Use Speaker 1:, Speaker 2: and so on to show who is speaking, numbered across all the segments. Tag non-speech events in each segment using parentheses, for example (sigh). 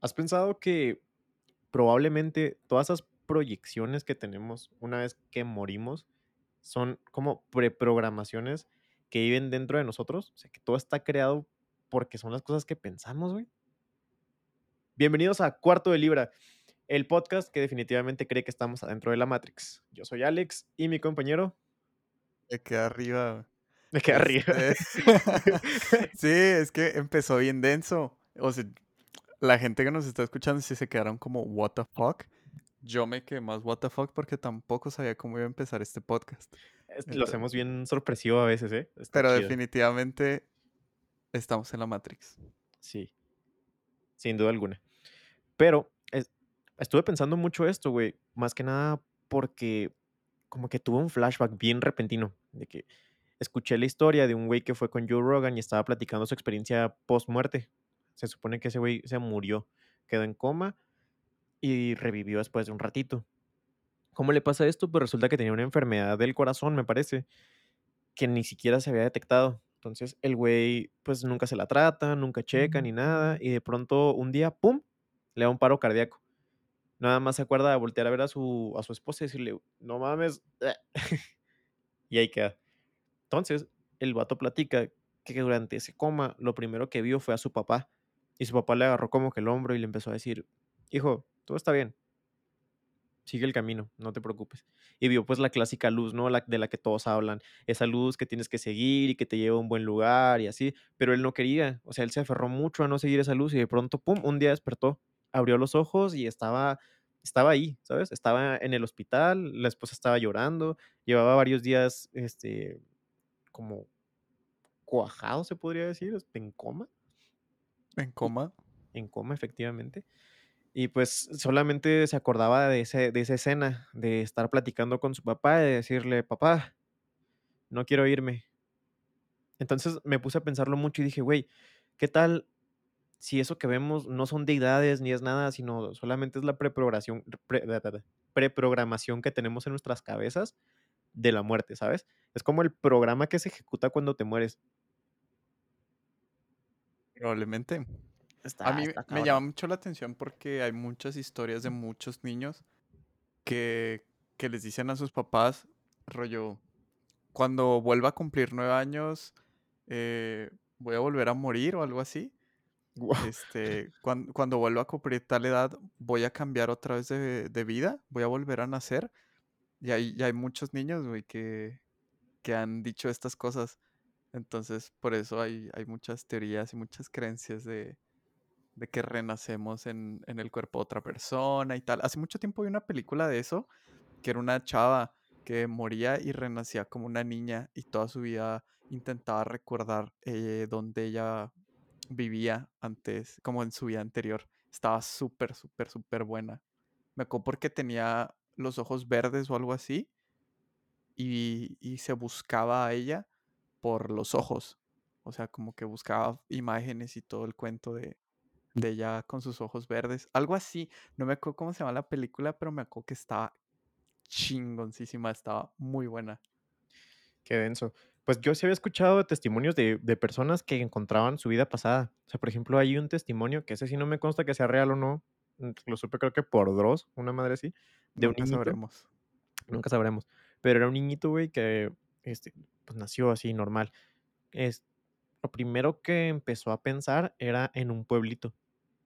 Speaker 1: ¿Has pensado que probablemente todas esas proyecciones que tenemos una vez que morimos son como preprogramaciones que viven dentro de nosotros? O sea, que todo está creado porque son las cosas que pensamos, güey. Bienvenidos a Cuarto de Libra, el podcast que definitivamente cree que estamos adentro de la Matrix. Yo soy Alex y mi compañero.
Speaker 2: Me quedé arriba.
Speaker 1: Me quedé arriba.
Speaker 2: Este, (laughs) sí, es que empezó bien denso. O sea, la gente que nos está escuchando sí se quedaron como, ¿What the fuck? Yo me quedé más, ¿What the fuck? Porque tampoco sabía cómo iba a empezar este podcast.
Speaker 1: Lo hacemos bien sorpresivo a veces, ¿eh? Está
Speaker 2: Pero
Speaker 1: chido.
Speaker 2: definitivamente estamos en la Matrix.
Speaker 1: Sí, sin duda alguna. Pero es- estuve pensando mucho esto, güey. Más que nada porque como que tuve un flashback bien repentino. De que escuché la historia de un güey que fue con Joe Rogan y estaba platicando su experiencia post-muerte. Se supone que ese güey se murió, quedó en coma y revivió después de un ratito. ¿Cómo le pasa esto? Pues resulta que tenía una enfermedad del corazón, me parece, que ni siquiera se había detectado. Entonces el güey pues nunca se la trata, nunca checa ni nada y de pronto un día, ¡pum!, le da un paro cardíaco. Nada más se acuerda de voltear a ver a su, a su esposa y decirle, no mames. (laughs) y ahí queda. Entonces, el vato platica que durante ese coma lo primero que vio fue a su papá. Y su papá le agarró como que el hombro y le empezó a decir, hijo, todo está bien. Sigue el camino, no te preocupes. Y vio pues la clásica luz, ¿no? La, de la que todos hablan. Esa luz que tienes que seguir y que te lleva a un buen lugar y así. Pero él no quería. O sea, él se aferró mucho a no seguir esa luz y de pronto, ¡pum!, un día despertó, abrió los ojos y estaba, estaba ahí, ¿sabes? Estaba en el hospital, la esposa estaba llorando, llevaba varios días, este, como cuajado, se podría decir, en coma,
Speaker 2: ¿En coma?
Speaker 1: en coma, efectivamente. Y pues solamente se acordaba de, ese, de esa escena, de estar platicando con su papá y de decirle, papá, no quiero irme. Entonces me puse a pensarlo mucho y dije, güey, ¿qué tal si eso que vemos no son deidades ni es nada, sino solamente es la preprogramación, pre- preprogramación que tenemos en nuestras cabezas de la muerte, ¿sabes? Es como el programa que se ejecuta cuando te mueres.
Speaker 2: Probablemente.
Speaker 1: Está,
Speaker 2: A mí
Speaker 1: está
Speaker 2: me llama mucho la atención porque hay muchas historias de muchos niños que, que les dicen a sus papás, rollo, cuando vuelva a cumplir nueve años, eh, voy a volver a morir o algo así. (laughs) Este, cuan- cuando vuelva a cumplir tal edad, voy a cambiar otra vez de, de vida, voy a volver a nacer. Y hay, y hay muchos niños, güey, que, que han dicho estas cosas. Entonces, por eso hay, hay muchas teorías y muchas creencias de, de que renacemos en, en el cuerpo de otra persona y tal. Hace mucho tiempo vi una película de eso, que era una chava que moría y renacía como una niña y toda su vida intentaba recordar eh, dónde ella vivía antes, como en su vida anterior. Estaba súper, súper, súper buena. Me acuerdo porque tenía los ojos verdes o algo así y, y se buscaba a ella por los ojos. O sea, como que buscaba imágenes y todo el cuento de, de ella con sus ojos verdes. Algo así. No me acuerdo cómo se llama la película, pero me acuerdo que estaba chingoncísima. Estaba muy buena.
Speaker 1: Qué denso. Pues yo sí había escuchado testimonios de, de personas que encontraban su vida pasada. O sea, por ejemplo, hay un testimonio que ese sí no me consta que sea real o no. mm, Lo supe creo que por Dross, una madre así, de un
Speaker 2: Nunca
Speaker 1: niñito.
Speaker 2: sabremos.
Speaker 1: Nunca sabremos. Pero era un niñito, güey, que este, pues nació así, normal. Es, lo primero que empezó a pensar era en un pueblito,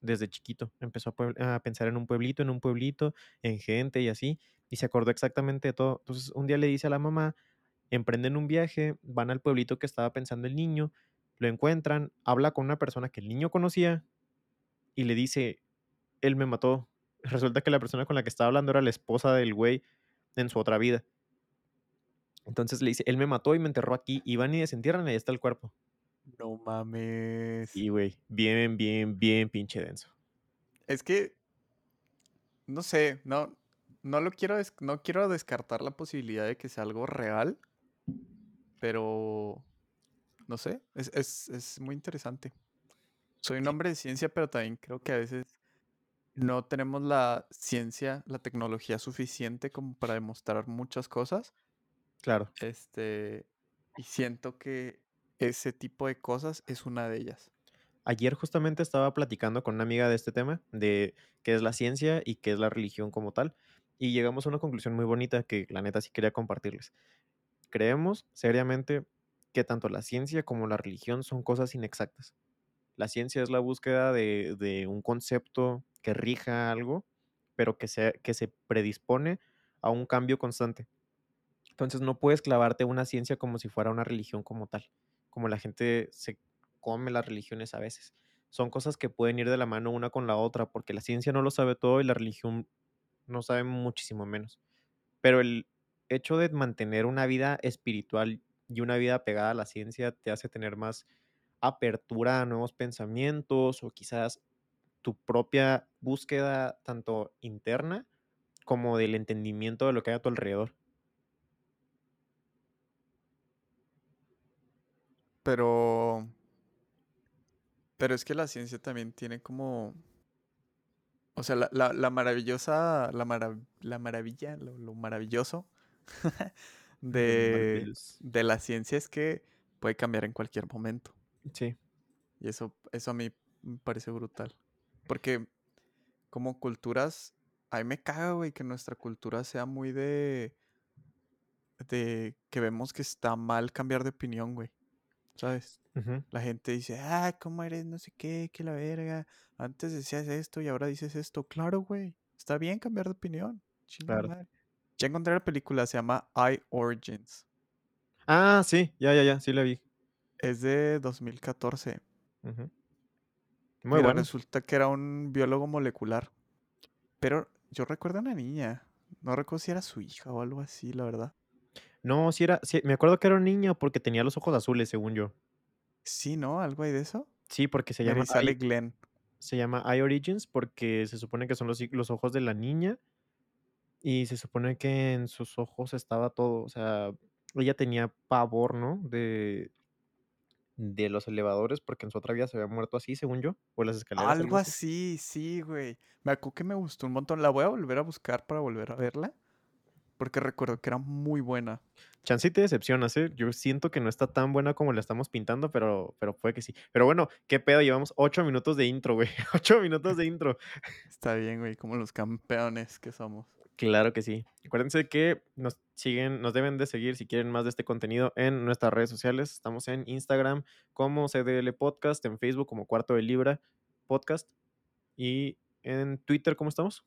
Speaker 1: desde chiquito. Empezó a, a pensar en un pueblito, en un pueblito, en gente y así. Y se acordó exactamente de todo. Entonces, un día le dice a la mamá, emprenden un viaje, van al pueblito que estaba pensando el niño, lo encuentran, habla con una persona que el niño conocía y le dice, él me mató. (laughs) Resulta que la persona con la que estaba hablando era la esposa del güey en su otra vida. Entonces le dice, él me mató y me enterró aquí. Y van y desentierran y ahí está el cuerpo.
Speaker 2: No mames.
Speaker 1: Y güey, bien, bien, bien pinche denso.
Speaker 2: Es que, no sé, no, no lo quiero, no quiero descartar la posibilidad de que sea algo real, pero, no sé, es, es, es muy interesante. Soy un hombre de ciencia, pero también creo que a veces no tenemos la ciencia, la tecnología suficiente como para demostrar muchas cosas.
Speaker 1: Claro.
Speaker 2: Este, y siento que ese tipo de cosas es una de ellas.
Speaker 1: Ayer justamente estaba platicando con una amiga de este tema, de qué es la ciencia y qué es la religión como tal, y llegamos a una conclusión muy bonita que la neta sí quería compartirles. Creemos seriamente que tanto la ciencia como la religión son cosas inexactas. La ciencia es la búsqueda de, de un concepto que rija algo, pero que, sea, que se predispone a un cambio constante. Entonces no puedes clavarte una ciencia como si fuera una religión como tal, como la gente se come las religiones a veces. Son cosas que pueden ir de la mano una con la otra, porque la ciencia no lo sabe todo y la religión no sabe muchísimo menos. Pero el hecho de mantener una vida espiritual y una vida pegada a la ciencia te hace tener más apertura a nuevos pensamientos o quizás tu propia búsqueda tanto interna como del entendimiento de lo que hay a tu alrededor.
Speaker 2: Pero. Pero es que la ciencia también tiene como. O sea, la, la, la maravillosa. La, marav la maravilla, lo, lo maravilloso (laughs) de, de la ciencia es que puede cambiar en cualquier momento.
Speaker 1: Sí.
Speaker 2: Y eso, eso a mí me parece brutal. Porque como culturas, a mí me caga, güey, que nuestra cultura sea muy de... De que vemos que está mal cambiar de opinión, güey. ¿Sabes? La gente dice, ah, ¿cómo eres? No sé qué, que la verga. Antes decías esto y ahora dices esto. Claro, güey. Está bien cambiar de opinión.
Speaker 1: Claro.
Speaker 2: madre. Ya encontré la película, se llama I Origins.
Speaker 1: Ah, sí, ya, ya, ya, sí la vi.
Speaker 2: Es de 2014.
Speaker 1: Ujú. Muy
Speaker 2: Mira,
Speaker 1: bueno.
Speaker 2: resulta que era un biólogo molecular. Pero yo recuerdo a una niña. No recuerdo si era su hija o algo así, la verdad.
Speaker 1: No, sí era, sí, me acuerdo que era un niño porque tenía los ojos azules, según yo.
Speaker 2: Sí, ¿no? ¿Algo hay de eso?
Speaker 1: Sí, porque se llama
Speaker 2: sale
Speaker 1: I,
Speaker 2: Glenn.
Speaker 1: se llama I Origins porque se supone que son los, los ojos de la niña y se supone que en sus ojos estaba todo, o sea, ella tenía pavor, ¿no? De, de los elevadores porque en su otra vida se había muerto así, según yo, o las escaleras,
Speaker 2: Algo
Speaker 1: así,
Speaker 2: sí, güey. Me acuerdo que me gustó un montón. La voy a volver a buscar para volver a verla. Porque recuerdo que era muy buena.
Speaker 1: Chance te decepcionas, ¿eh? Yo siento que no está tan buena como la estamos pintando, pero, pero puede que sí. Pero bueno, qué pedo, llevamos ocho minutos de intro, güey. (laughs) Ocho minutos de intro. (laughs)
Speaker 2: Está bien, güey, como los campeones que somos.
Speaker 1: Claro que sí. Acuérdense que nos siguen, nos deben de seguir si quieren más de este contenido en nuestras redes sociales. Estamos en Instagram como CDL Podcast, en Facebook como Cuarto de Libra Podcast y en Twitter, ¿cómo estamos?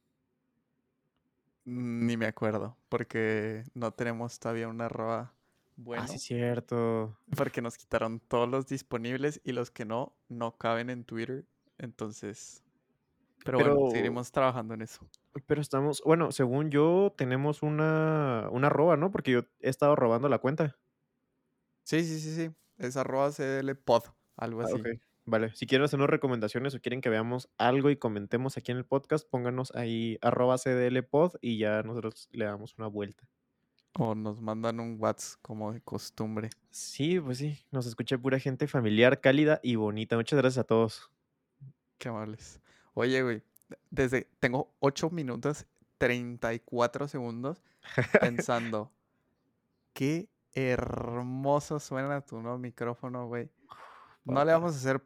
Speaker 2: Ni me acuerdo, porque no tenemos todavía una arroba bueno.
Speaker 1: Ah, sí, cierto.
Speaker 2: Porque nos quitaron todos los disponibles y los que no, no caben en Twitter. Entonces. Pero, bueno, seguiremos trabajando en eso.
Speaker 1: pero estamos, bueno, según yo, tenemos una, una arroba, ¿no? Porque yo he estado robando la cuenta.
Speaker 2: Sí, sí, sí, sí. Es arroba CDLpod, algo
Speaker 1: Ah,
Speaker 2: así.
Speaker 1: Vale, si quieren hacernos recomendaciones o quieren que veamos algo y comentemos aquí en el podcast, pónganos ahí arroba CDLpod y ya nosotros le damos una vuelta.
Speaker 2: O nos mandan un WhatsApp como de costumbre.
Speaker 1: Sí, pues sí, nos escucha pura gente familiar, cálida y bonita. Muchas gracias a todos.
Speaker 2: Qué amables. Oye, güey, desde tengo 8 minutos 34 segundos pensando (laughs) qué hermoso suena tu nuevo micrófono, güey. No le vamos a hacer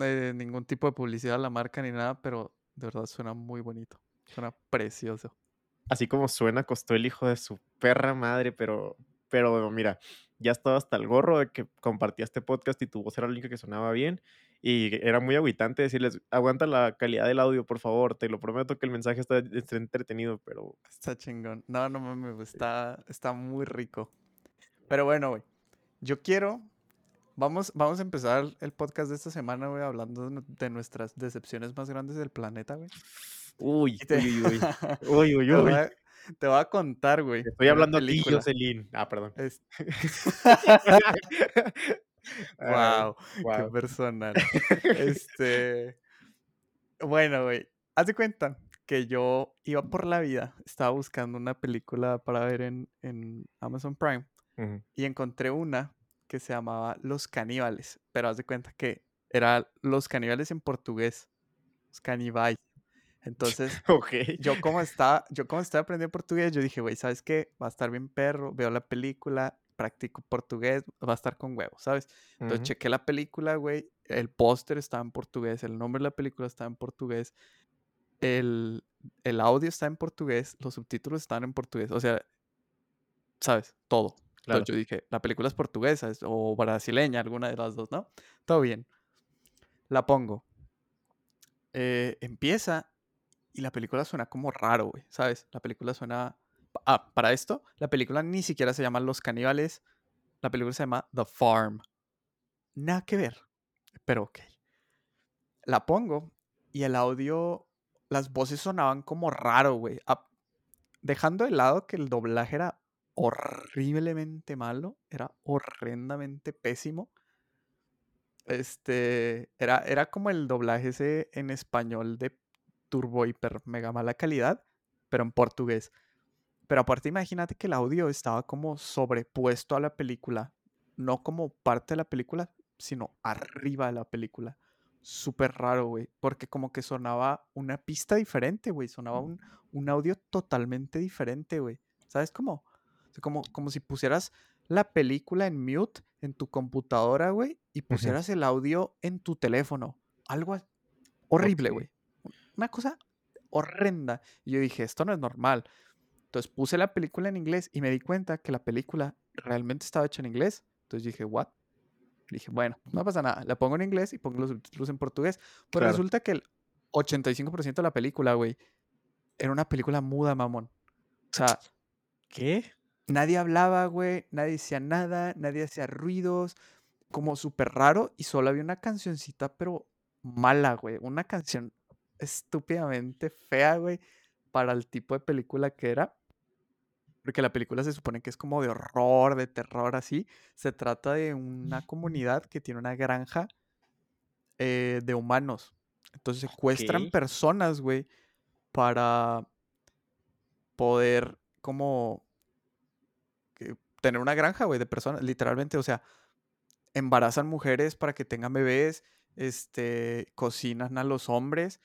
Speaker 2: eh, ningún tipo de publicidad a la marca ni nada, pero de verdad suena muy bonito. Suena precioso.
Speaker 1: Así como suena, costó el hijo de su perra madre, pero, pero mira, ya estaba hasta el gorro de que compartía este podcast y tu voz era la única que sonaba bien. Y era muy agüitante decirles, aguanta la calidad del audio, por favor. Te lo prometo que el mensaje está, está entretenido, pero
Speaker 2: Está chingón. No, no mames, está, está muy rico. Pero bueno, güey, yo quiero... Vamos, vamos a empezar el podcast de esta semana, güey, hablando de, nu- de nuestras decepciones más grandes del planeta, güey.
Speaker 1: uy,
Speaker 2: te,
Speaker 1: uy, uy, uy, (laughs) uy, uy.
Speaker 2: a, te voy a contar, güey,
Speaker 1: estoy hablando
Speaker 2: película.
Speaker 1: Jocelyn. Ah, perdón.
Speaker 2: Es- (laughs) wow, qué personal. (laughs) Este, bueno, güey, haz de cuenta que yo iba por la vida, estaba buscando una película para ver en, en Amazon Prime y encontré una que se llamaba Los Caníbales, pero haz de cuenta que era Los Caníbales en portugués, Los Canibais. Entonces, (laughs)
Speaker 1: Ok.
Speaker 2: yo como estaba, yo como estaba aprendiendo portugués, yo dije, güey, ¿sabes qué? Va a estar bien perro, veo la película, practico portugués, va a estar con huevos, ¿sabes? Entonces
Speaker 1: Ujú.
Speaker 2: chequé la película, güey, el póster estaba en portugués, el nombre de la película estaba en portugués, el, el audio está en portugués, los subtítulos están en portugués, o sea, ¿sabes? Todo. Entonces yo dije, la película es portuguesa es- o brasileña, alguna de las dos, ¿no? Todo bien. La pongo. Eh, empieza y la película suena como raro, güey, ¿sabes? La película suena... Ah, para esto, la película ni siquiera se llama Los Caníbales, la película se llama The Farm. Nada que ver, pero ok. La pongo y el audio, las voces sonaban como raro, güey. Ah, Dejando de lado que el doblaje era horriblemente malo, era horrendamente pésimo. Este, era, era como el doblaje ese en español de turbo hiper mega mala calidad, pero en portugués. Pero aparte imagínate que el audio estaba como sobrepuesto a la película, no como parte de la película, sino arriba de la película. Súper raro, güey, porque como que sonaba una pista diferente, güey, sonaba un, un audio totalmente diferente, güey. ¿Sabes cómo? Como, como si pusieras la película en mute en tu computadora, güey, y pusieras el audio en tu teléfono. Algo horrible, güey. Una cosa horrenda. Y yo dije, esto no es normal. Entonces puse la película en inglés y me di cuenta que la película realmente estaba hecha en inglés. Entonces dije, ¿what? Dije, bueno, no pasa nada. La pongo en inglés y pongo los subtítulos en portugués. Pues
Speaker 1: Claro.
Speaker 2: resulta que el 85% de la película, güey, era una película muda, mamón. O sea,
Speaker 1: ¿Qué?
Speaker 2: Nadie hablaba, güey, nadie decía nada, nadie hacía ruidos, como súper raro y solo había una cancioncita, pero mala, güey, una canción estúpidamente fea, güey, para el tipo de película que era. Porque la película se supone que es como de horror, de terror, así. Se trata de una (laughs) comunidad que tiene una granja eh, de humanos. Entonces secuestran personas, güey, para poder como tener una granja, güey, de personas, literalmente, o sea, embarazan mujeres para que tengan bebés, este, cocinan a los hombres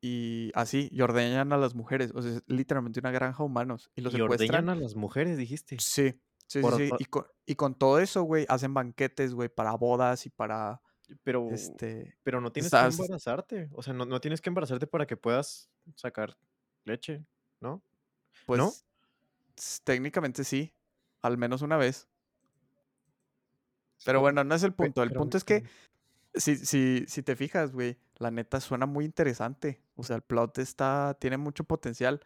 Speaker 2: y así, y ordeñan a las mujeres, o sea, es literalmente una granja de humanos y los
Speaker 1: Y ordeñan a las mujeres, dijiste.
Speaker 2: Sí, sí, sí,
Speaker 1: Por
Speaker 2: sí, y con, y con todo eso, güey, hacen banquetes, güey, para bodas y para,
Speaker 1: pero
Speaker 2: este,
Speaker 1: pero no tienes que embarazarte, o sea, no no tienes que embarazarte para que puedas sacar leche, ¿no? ¿No?
Speaker 2: pues, s- técnicamente sí, al menos una vez. Pero bueno, no es el punto. El
Speaker 1: pero,
Speaker 2: punto es que Si, si, si te fijas, güey, la neta suena muy interesante. O sea, el plot está, tiene mucho potencial,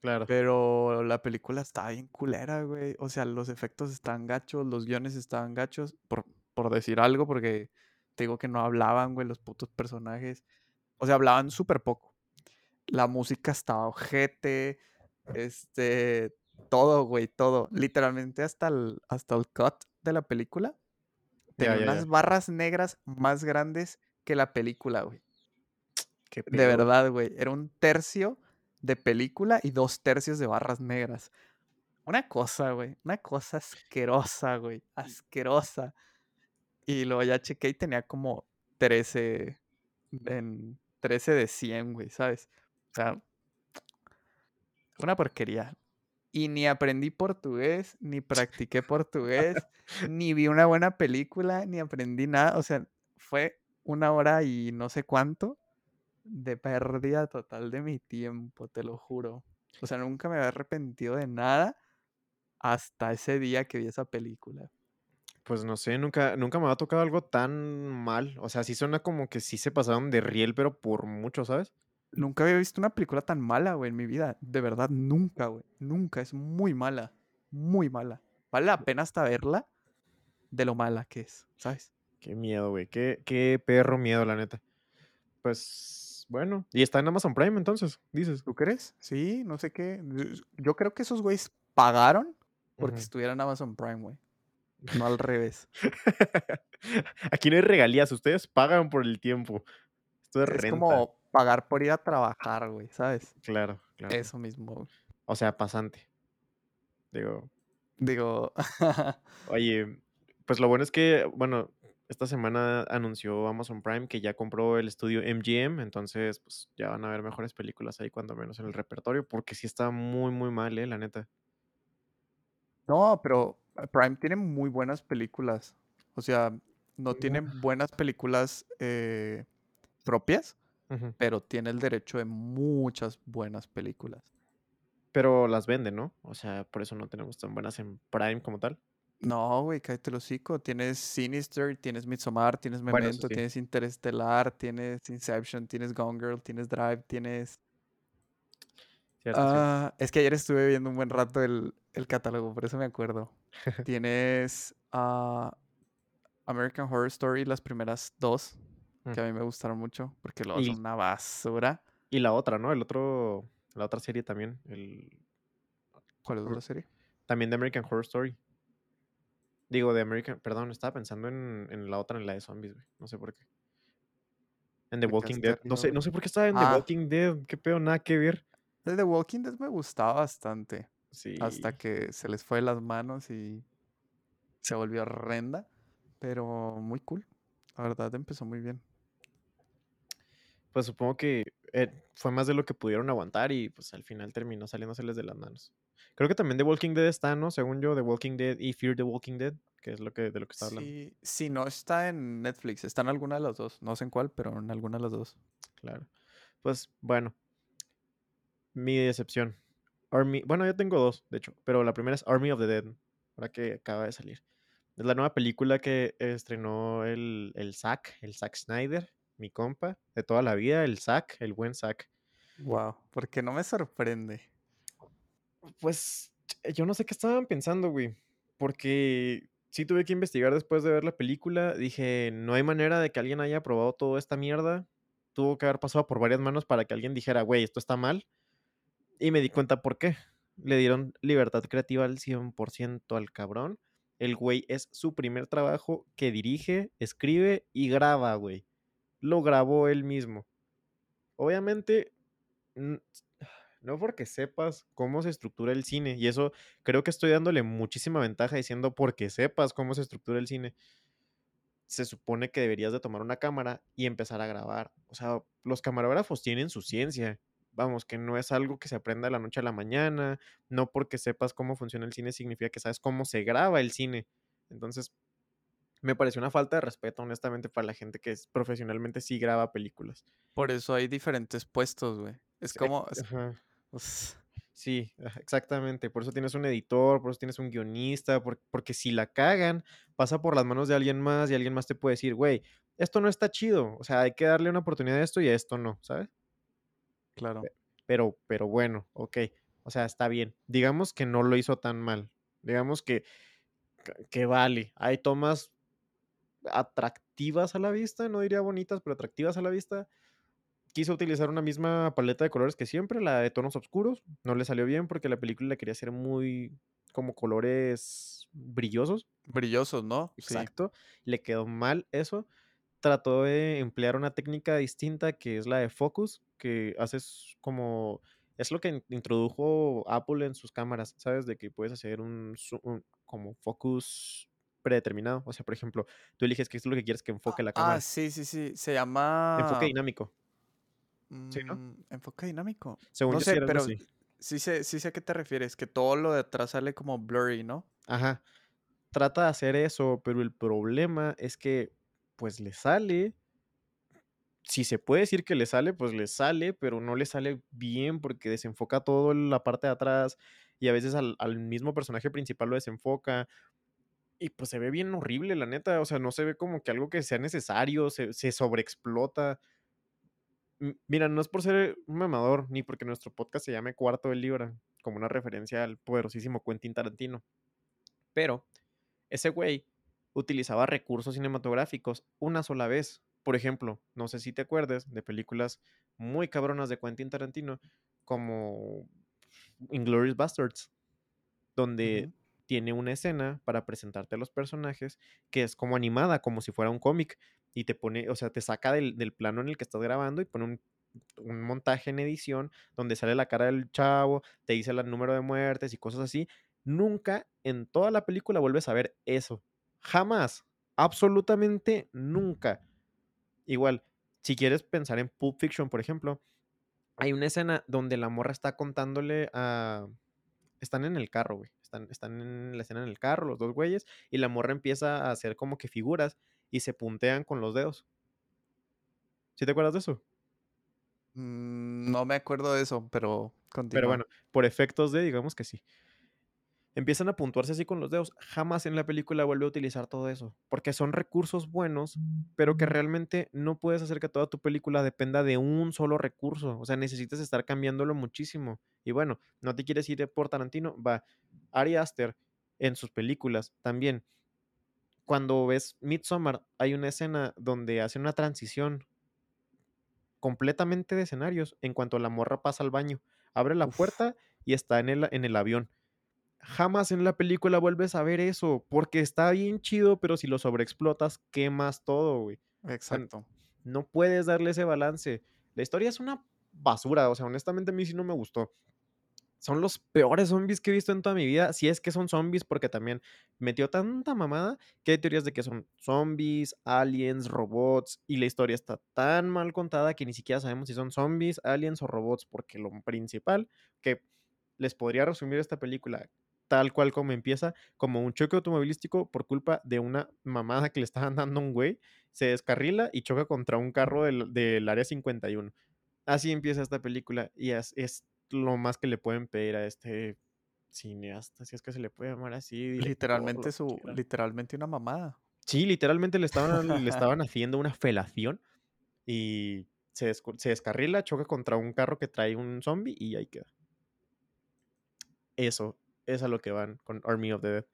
Speaker 1: claro.
Speaker 2: pero la película está bien culera, güey. O sea, los efectos están gachos, los guiones estaban gachos, por, por decir algo, porque te digo que no hablaban, güey, los putos personajes. O sea, hablaban súper poco. La música estaba ojete, este, todo, güey, todo. Literalmente hasta el, hasta el cut de la película tenía
Speaker 1: ya.
Speaker 2: unas barras negras más grandes que la película, güey. De verdad, güey. Era un tercio de película y dos tercios de barras negras. Una cosa, güey. Una cosa asquerosa, güey. Asquerosa. Y luego ya chequé y tenía como 13 en 13 de 100, güey, ¿sabes? O sea, una porquería. Y ni aprendí portugués, ni practiqué portugués, (laughs) ni vi una buena película, ni aprendí nada. O sea, fue una hora y no sé cuánto de pérdida total de mi tiempo, te lo juro. O sea, nunca me había arrepentido de nada hasta ese día que vi esa película.
Speaker 1: Pues no sé, nunca nunca me había tocado algo tan mal. O sea, sí suena como que sí se pasaron de riel, pero por mucho, ¿sabes?
Speaker 2: Nunca había visto una película tan mala, güey, en mi vida. De verdad, nunca, güey. Nunca. Es muy mala. Muy mala. Vale la pena hasta verla de lo mala que es, ¿sabes?
Speaker 1: Qué miedo, güey. Qué qué perro miedo, la neta. Pues, bueno, y está en Amazon Prime, entonces, dices.
Speaker 2: ¿Tú crees? Sí, no sé qué. Yo creo que esos güeyes pagaron porque
Speaker 1: Ujú.
Speaker 2: estuviera en Amazon Prime, güey. (laughs) No al revés.
Speaker 1: Aquí no hay regalías, ustedes pagan por el tiempo. Esto es
Speaker 2: Es
Speaker 1: renta.
Speaker 2: como pagar por ir a trabajar, güey, ¿sabes?
Speaker 1: Claro, claro.
Speaker 2: Eso mismo. güey.
Speaker 1: O sea, pasante. Digo,
Speaker 2: Digo,
Speaker 1: oye, pues lo bueno es que, bueno, esta semana anunció Amazon Prime que ya compró el estudio MGM, entonces, pues ya van a haber mejores películas ahí, cuando menos en el repertorio, porque sí está muy, muy mal, eh, la neta.
Speaker 2: no, pero Ah, Prime tiene muy buenas películas. O sea, no tiene buenas películas eh, propias, Pero tiene el derecho de muchas buenas películas.
Speaker 1: Pero las venden, ¿no? O sea, por eso no tenemos tan buenas en Prime como tal.
Speaker 2: No, güey, cállate el hocico. Tienes Sinister, tienes Midsommar, tienes
Speaker 1: Bueno,
Speaker 2: Memento,
Speaker 1: sí.
Speaker 2: tienes Interestelar, tienes Inception, tienes Gone Girl, tienes Drive, tienes...
Speaker 1: Cierto.
Speaker 2: Ah, es que ayer estuve viendo un buen rato el, el catálogo, por eso me acuerdo. (laughs) Tienes ah, American Horror Story, las primeras dos. Que a mí me gustaron mucho, porque son
Speaker 1: Y
Speaker 2: una basura.
Speaker 1: y la otra, ¿no? El otro la otra serie también, el
Speaker 2: ¿Cuál es la serie?
Speaker 1: también de American Horror Story. Digo, de American perdón, estaba pensando en en la otra, en la de zombies, güey, no sé por qué. En The Walking Dead. No sé no sé por qué estaba en The
Speaker 2: Ah,
Speaker 1: Walking Dead, qué pedo, nada que ver.
Speaker 2: de Walking Dead me gustaba bastante, hasta
Speaker 1: Sí.
Speaker 2: que se les fue de las manos y se volvió horrenda, pero muy cool. La verdad empezó muy bien.
Speaker 1: Pues supongo que, eh, fue más de lo que pudieron aguantar y, pues, al final terminó saliéndoseles de las manos. Creo que también The Walking Dead está, ¿no? Según yo, The Walking Dead y Fear the Walking Dead, que es lo que de lo que estaba hablando.
Speaker 2: Sí, sí, no está en Netflix, está en alguna de las dos. No sé en cuál, pero en alguna de las dos.
Speaker 1: Claro. Pues, bueno. Mi decepción. Army bueno, yo tengo 2, de hecho, pero la primera es Army of the Dead, ahora que acaba de salir. Es la nueva película que estrenó el el Zack, el Zack Snyder, mi compa de toda la vida, el Zack, el buen Zack.
Speaker 2: Guau, porque no me sorprende.
Speaker 1: Pues, yo no sé qué estaban pensando, güey, porque sí tuve que investigar después de ver la película. Dije: "No hay manera de que alguien haya aprobado toda esta mierda". Tuvo que haber pasado por varias manos para que alguien dijera: "Güey, esto está mal". Y me di cuenta por qué. Le dieron libertad creativa al 100% al cabrón. El güey es su primer trabajo que dirige, escribe y graba, güey. Lo grabó él mismo. Obviamente, no porque sepas cómo se estructura el cine, y eso creo que estoy dándole muchísima ventaja diciendo porque sepas cómo se estructura el cine. Se supone que deberías de tomar una cámara y empezar a grabar. O sea, los camarógrafos tienen su ciencia. Vamos, que no es algo que se aprenda de la noche a la mañana. No porque sepas cómo funciona el cine significa que sabes cómo se graba el cine. Entonces, me pareció una falta de respeto, honestamente, para la gente que es profesionalmente sí graba películas.
Speaker 2: Por eso hay diferentes puestos, güey. Es
Speaker 1: Sí,
Speaker 2: como...
Speaker 1: ajá. Sí, exactamente. Por eso tienes un editor, por eso tienes un guionista, por- porque si la cagan, pasa por las manos de alguien más y alguien más te puede decir, güey, esto no está chido. O sea, hay que darle una oportunidad a esto y a esto no, ¿sabes?
Speaker 2: claro.
Speaker 1: Pero, pero bueno, ok. O sea, está bien. Digamos que no lo hizo tan mal. Digamos que- que vale. Hay tomas atractivas a la vista, no diría bonitas, pero atractivas a la vista. Quiso utilizar una misma paleta de colores que siempre, la de tonos oscuros. No le salió bien porque la película la quería hacer muy como colores brillosos.
Speaker 2: Brillosos, ¿no? Sí.
Speaker 1: Exacto. Le quedó mal eso. Trató de emplear una técnica distinta que es la de focus, que haces como... Es lo que in- introdujo Apple en sus cámaras, ¿sabes? De que puedes hacer un- como focus predeterminado. O sea, por ejemplo, tú eliges qué es lo que quieres que enfoque
Speaker 2: Ah,
Speaker 1: la
Speaker 2: ah,
Speaker 1: cámara.
Speaker 2: sí, sí, sí. Se
Speaker 1: Enfoque
Speaker 2: llama...
Speaker 1: dinámico, ¿sí, no?
Speaker 2: mm, enfoque dinámico.
Speaker 1: Según
Speaker 2: No
Speaker 1: yo
Speaker 2: sé, pero
Speaker 1: así.
Speaker 2: sí sé, sí sé a qué te refieres. Que todo lo de atrás sale como blurry, ¿no?
Speaker 1: Ajá. Trata de hacer eso, pero el problema es que, pues le sale. Si se puede decir que le sale, pues le sale, pero no le sale bien porque desenfoca todo la parte de atrás y a veces al, al mismo personaje principal lo desenfoca y pues se ve bien horrible, la neta. O sea, no se ve como que algo que sea necesario, se, se sobreexplota. Mira, no es por ser un mamador, ni porque nuestro podcast se llame Cuarto del Libra, como una referencia al poderosísimo Quentin Tarantino. Pero ese güey utilizaba recursos cinematográficos una sola vez. Por ejemplo, no sé si te acuerdas de películas muy cabronas de Quentin Tarantino, como Inglourious Basterds, donde. Tiene una escena para presentarte a los personajes que es como animada, como si fuera un cómic, y te pone, o sea, te saca del, del plano en el que estás grabando y pone un, un montaje en edición donde sale la cara del chavo, te dice el número de muertes y cosas así. Nunca en toda la película vuelves a ver eso. Jamás. Absolutamente nunca. Igual, si quieres pensar en Pulp Fiction, por ejemplo, hay una escena donde la morra está contándole a... Están en el carro, güey. Están, están en la escena en el carro, los dos güeyes, y la morra empieza a hacer como que figuras y se puntean con los dedos. ¿Sí te acuerdas de eso?
Speaker 2: Mm, no me acuerdo de eso, pero
Speaker 1: Pero bueno, por efectos de, digamos que sí. Empiezan a puntuarse así con los dedos. Jamás en la película vuelve a utilizar todo eso, porque son recursos buenos, pero que realmente no puedes hacer que toda tu película dependa de un solo recurso. O sea, necesitas estar cambiándolo muchísimo. Y bueno, no te quieres ir por Tarantino, va. Ari Aster en sus películas también. Cuando ves Midsommar, hay una escena donde hace una transición completamente de escenarios en cuanto la morra pasa al baño. Abre la
Speaker 2: Uf,
Speaker 1: puerta y está en el, en el avión. Jamás en la película vuelves a ver eso, porque está bien chido, pero si lo sobreexplotas, quemas todo, güey. O sea,
Speaker 2: exacto.
Speaker 1: no puedes darle ese balance. La historia es una basura, o sea, honestamente a mí sí no me gustó. Son los peores zombies que he visto en toda mi vida, si es que son zombies, porque también metió tanta mamada que hay teorías de que son zombies, aliens, robots, y la historia está tan mal contada que ni siquiera sabemos si son zombies, aliens o robots, porque lo principal que les podría resumir esta película tal cual como empieza, como un choque automovilístico por culpa de una mamada que le estaban dando a un güey, se descarrila y choca contra un carro del, del área 51. Así empieza esta película y es, es lo más que le pueden pedir a este cineasta, si es que se le puede llamar así,
Speaker 2: Literalmente su, literalmente una mamada.
Speaker 1: Sí, literalmente le estaban, le (laughs) estaban haciendo una felación y se, descu- se descarrila, choca contra un carro que trae un zombie y ahí queda. Eso es a lo que van con Army of the Dead.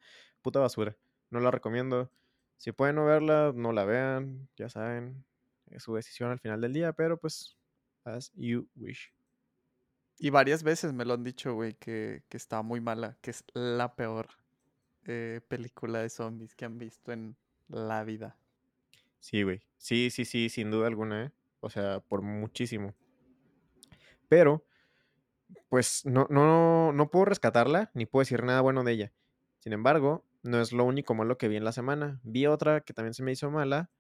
Speaker 1: Puta basura. No la recomiendo. Si pueden no verla, no la vean. Ya saben, es su decisión al final del día, pero pues, as you wish.
Speaker 2: Y varias veces me lo han dicho, güey, que, que está muy mala, que es la peor eh, película de zombies que han visto en la vida.
Speaker 1: Sí, güey. Sí, sí, sí, sin duda alguna, ¿eh? O sea, por muchísimo. Pero, pues, no, no, no puedo rescatarla, ni puedo decir nada bueno de ella. Sin embargo, no es lo único malo que vi en la semana. Vi otra que también se me hizo mala,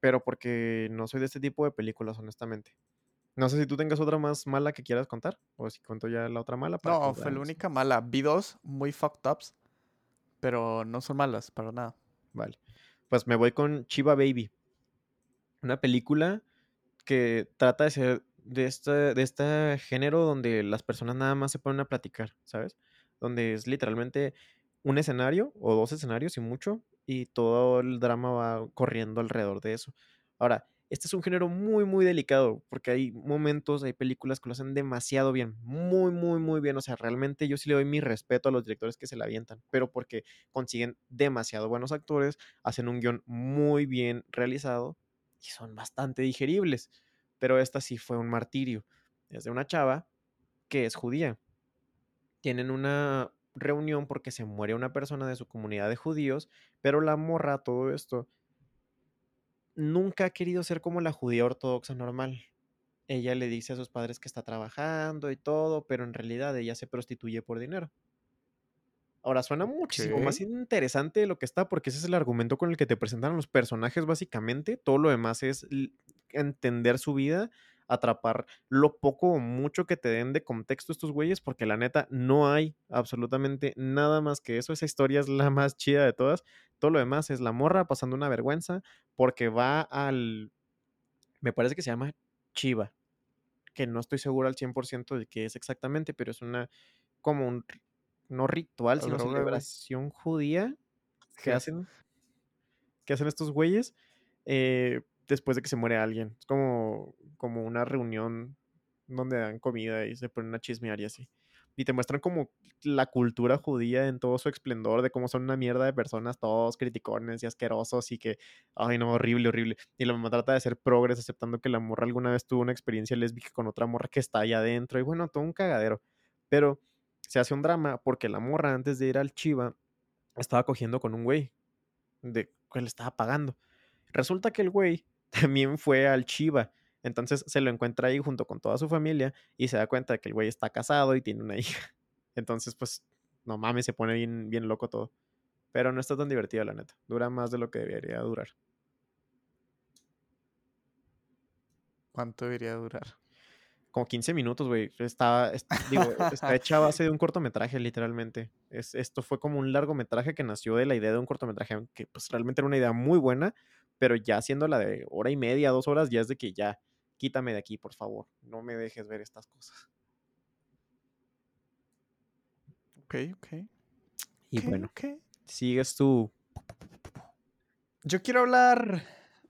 Speaker 1: pero porque no soy de este tipo de películas, honestamente. No sé si tú tengas otra más mala que quieras contar, o si cuento ya la otra mala para
Speaker 2: No, fue la única mala. Vi dos muy fucked ups, pero no son malas para nada.
Speaker 1: Vale. Pues me voy con Chiva Baby. Una película que trata de ser de este, de este género donde las personas nada más se ponen a platicar, ¿sabes? Donde es literalmente un escenario o dos escenarios y mucho, y todo el drama va corriendo alrededor de eso. Ahora, este es un género muy, muy delicado, porque hay momentos, hay películas que lo hacen demasiado bien, muy, muy, muy bien. O sea, realmente yo sí le doy mi respeto a los directores que se la avientan, pero porque consiguen demasiado buenos actores, hacen un guion muy bien realizado y son bastante digeribles. Pero esta sí fue un martirio. Es de una chava que es judía. Tienen una reunión porque se muere una persona de su comunidad de judíos, pero la morra, todo esto, nunca ha querido ser como la judía ortodoxa normal. Ella le dice a sus padres que está trabajando y todo, pero en realidad ella se prostituye por dinero. Ahora, suena muchísimo más interesante de lo que está, porque ese es el argumento con el que te presentan los personajes, básicamente. Todo lo demás es entender su vida, atrapar lo poco o mucho que te den de contexto estos güeyes, porque la neta no hay absolutamente nada más que eso. Esa historia es la más chida de todas. Todo lo demás es la morra pasando una vergüenza, porque va al. Me parece que se llama Chiva, que no estoy seguro al 100% de qué es exactamente, pero es una como un, no ritual,
Speaker 2: La
Speaker 1: sino
Speaker 2: droga, güey.
Speaker 1: celebración judía que hacen, que hacen estos güeyes eh, después de que se muere alguien. Es como, como una reunión donde dan comida y se ponen a chismear y así. Y te muestran como la cultura judía en todo su esplendor, de cómo son una mierda de personas, todos criticones y asquerosos y que, ay no, horrible, horrible. Y la mamá trata de hacer progres aceptando que la morra alguna vez tuvo una experiencia lésbica con otra morra que está allá adentro y bueno, todo un cagadero. Pero se hace un drama porque la morra antes de ir al Chiva estaba cogiendo con un güey de que le estaba pagando. Resulta que el güey (laughs) también fue al Chiva. Entonces se lo encuentra ahí junto con toda su familia y se da cuenta de que el güey está casado y tiene una (laughs) hija. Entonces, pues, no mames, se pone bien, bien loco todo. Pero no está tan divertido, la neta. Dura más de lo que debería durar.
Speaker 2: ¿Cuánto debería durar?
Speaker 1: Como 15 minutos, güey. Está, es- digo, está hecha a (laughs) base de un cortometraje, literalmente. Es, esto fue como un largometraje que nació de la idea de un cortometraje, aunque pues realmente era una idea muy buena, pero ya siendo la de hora y media, dos horas, ya es de que ya, quítame de aquí, por favor. No me dejes ver estas cosas.
Speaker 2: Ok, ok.
Speaker 1: Y bueno, sigues tú.
Speaker 2: Yo quiero hablar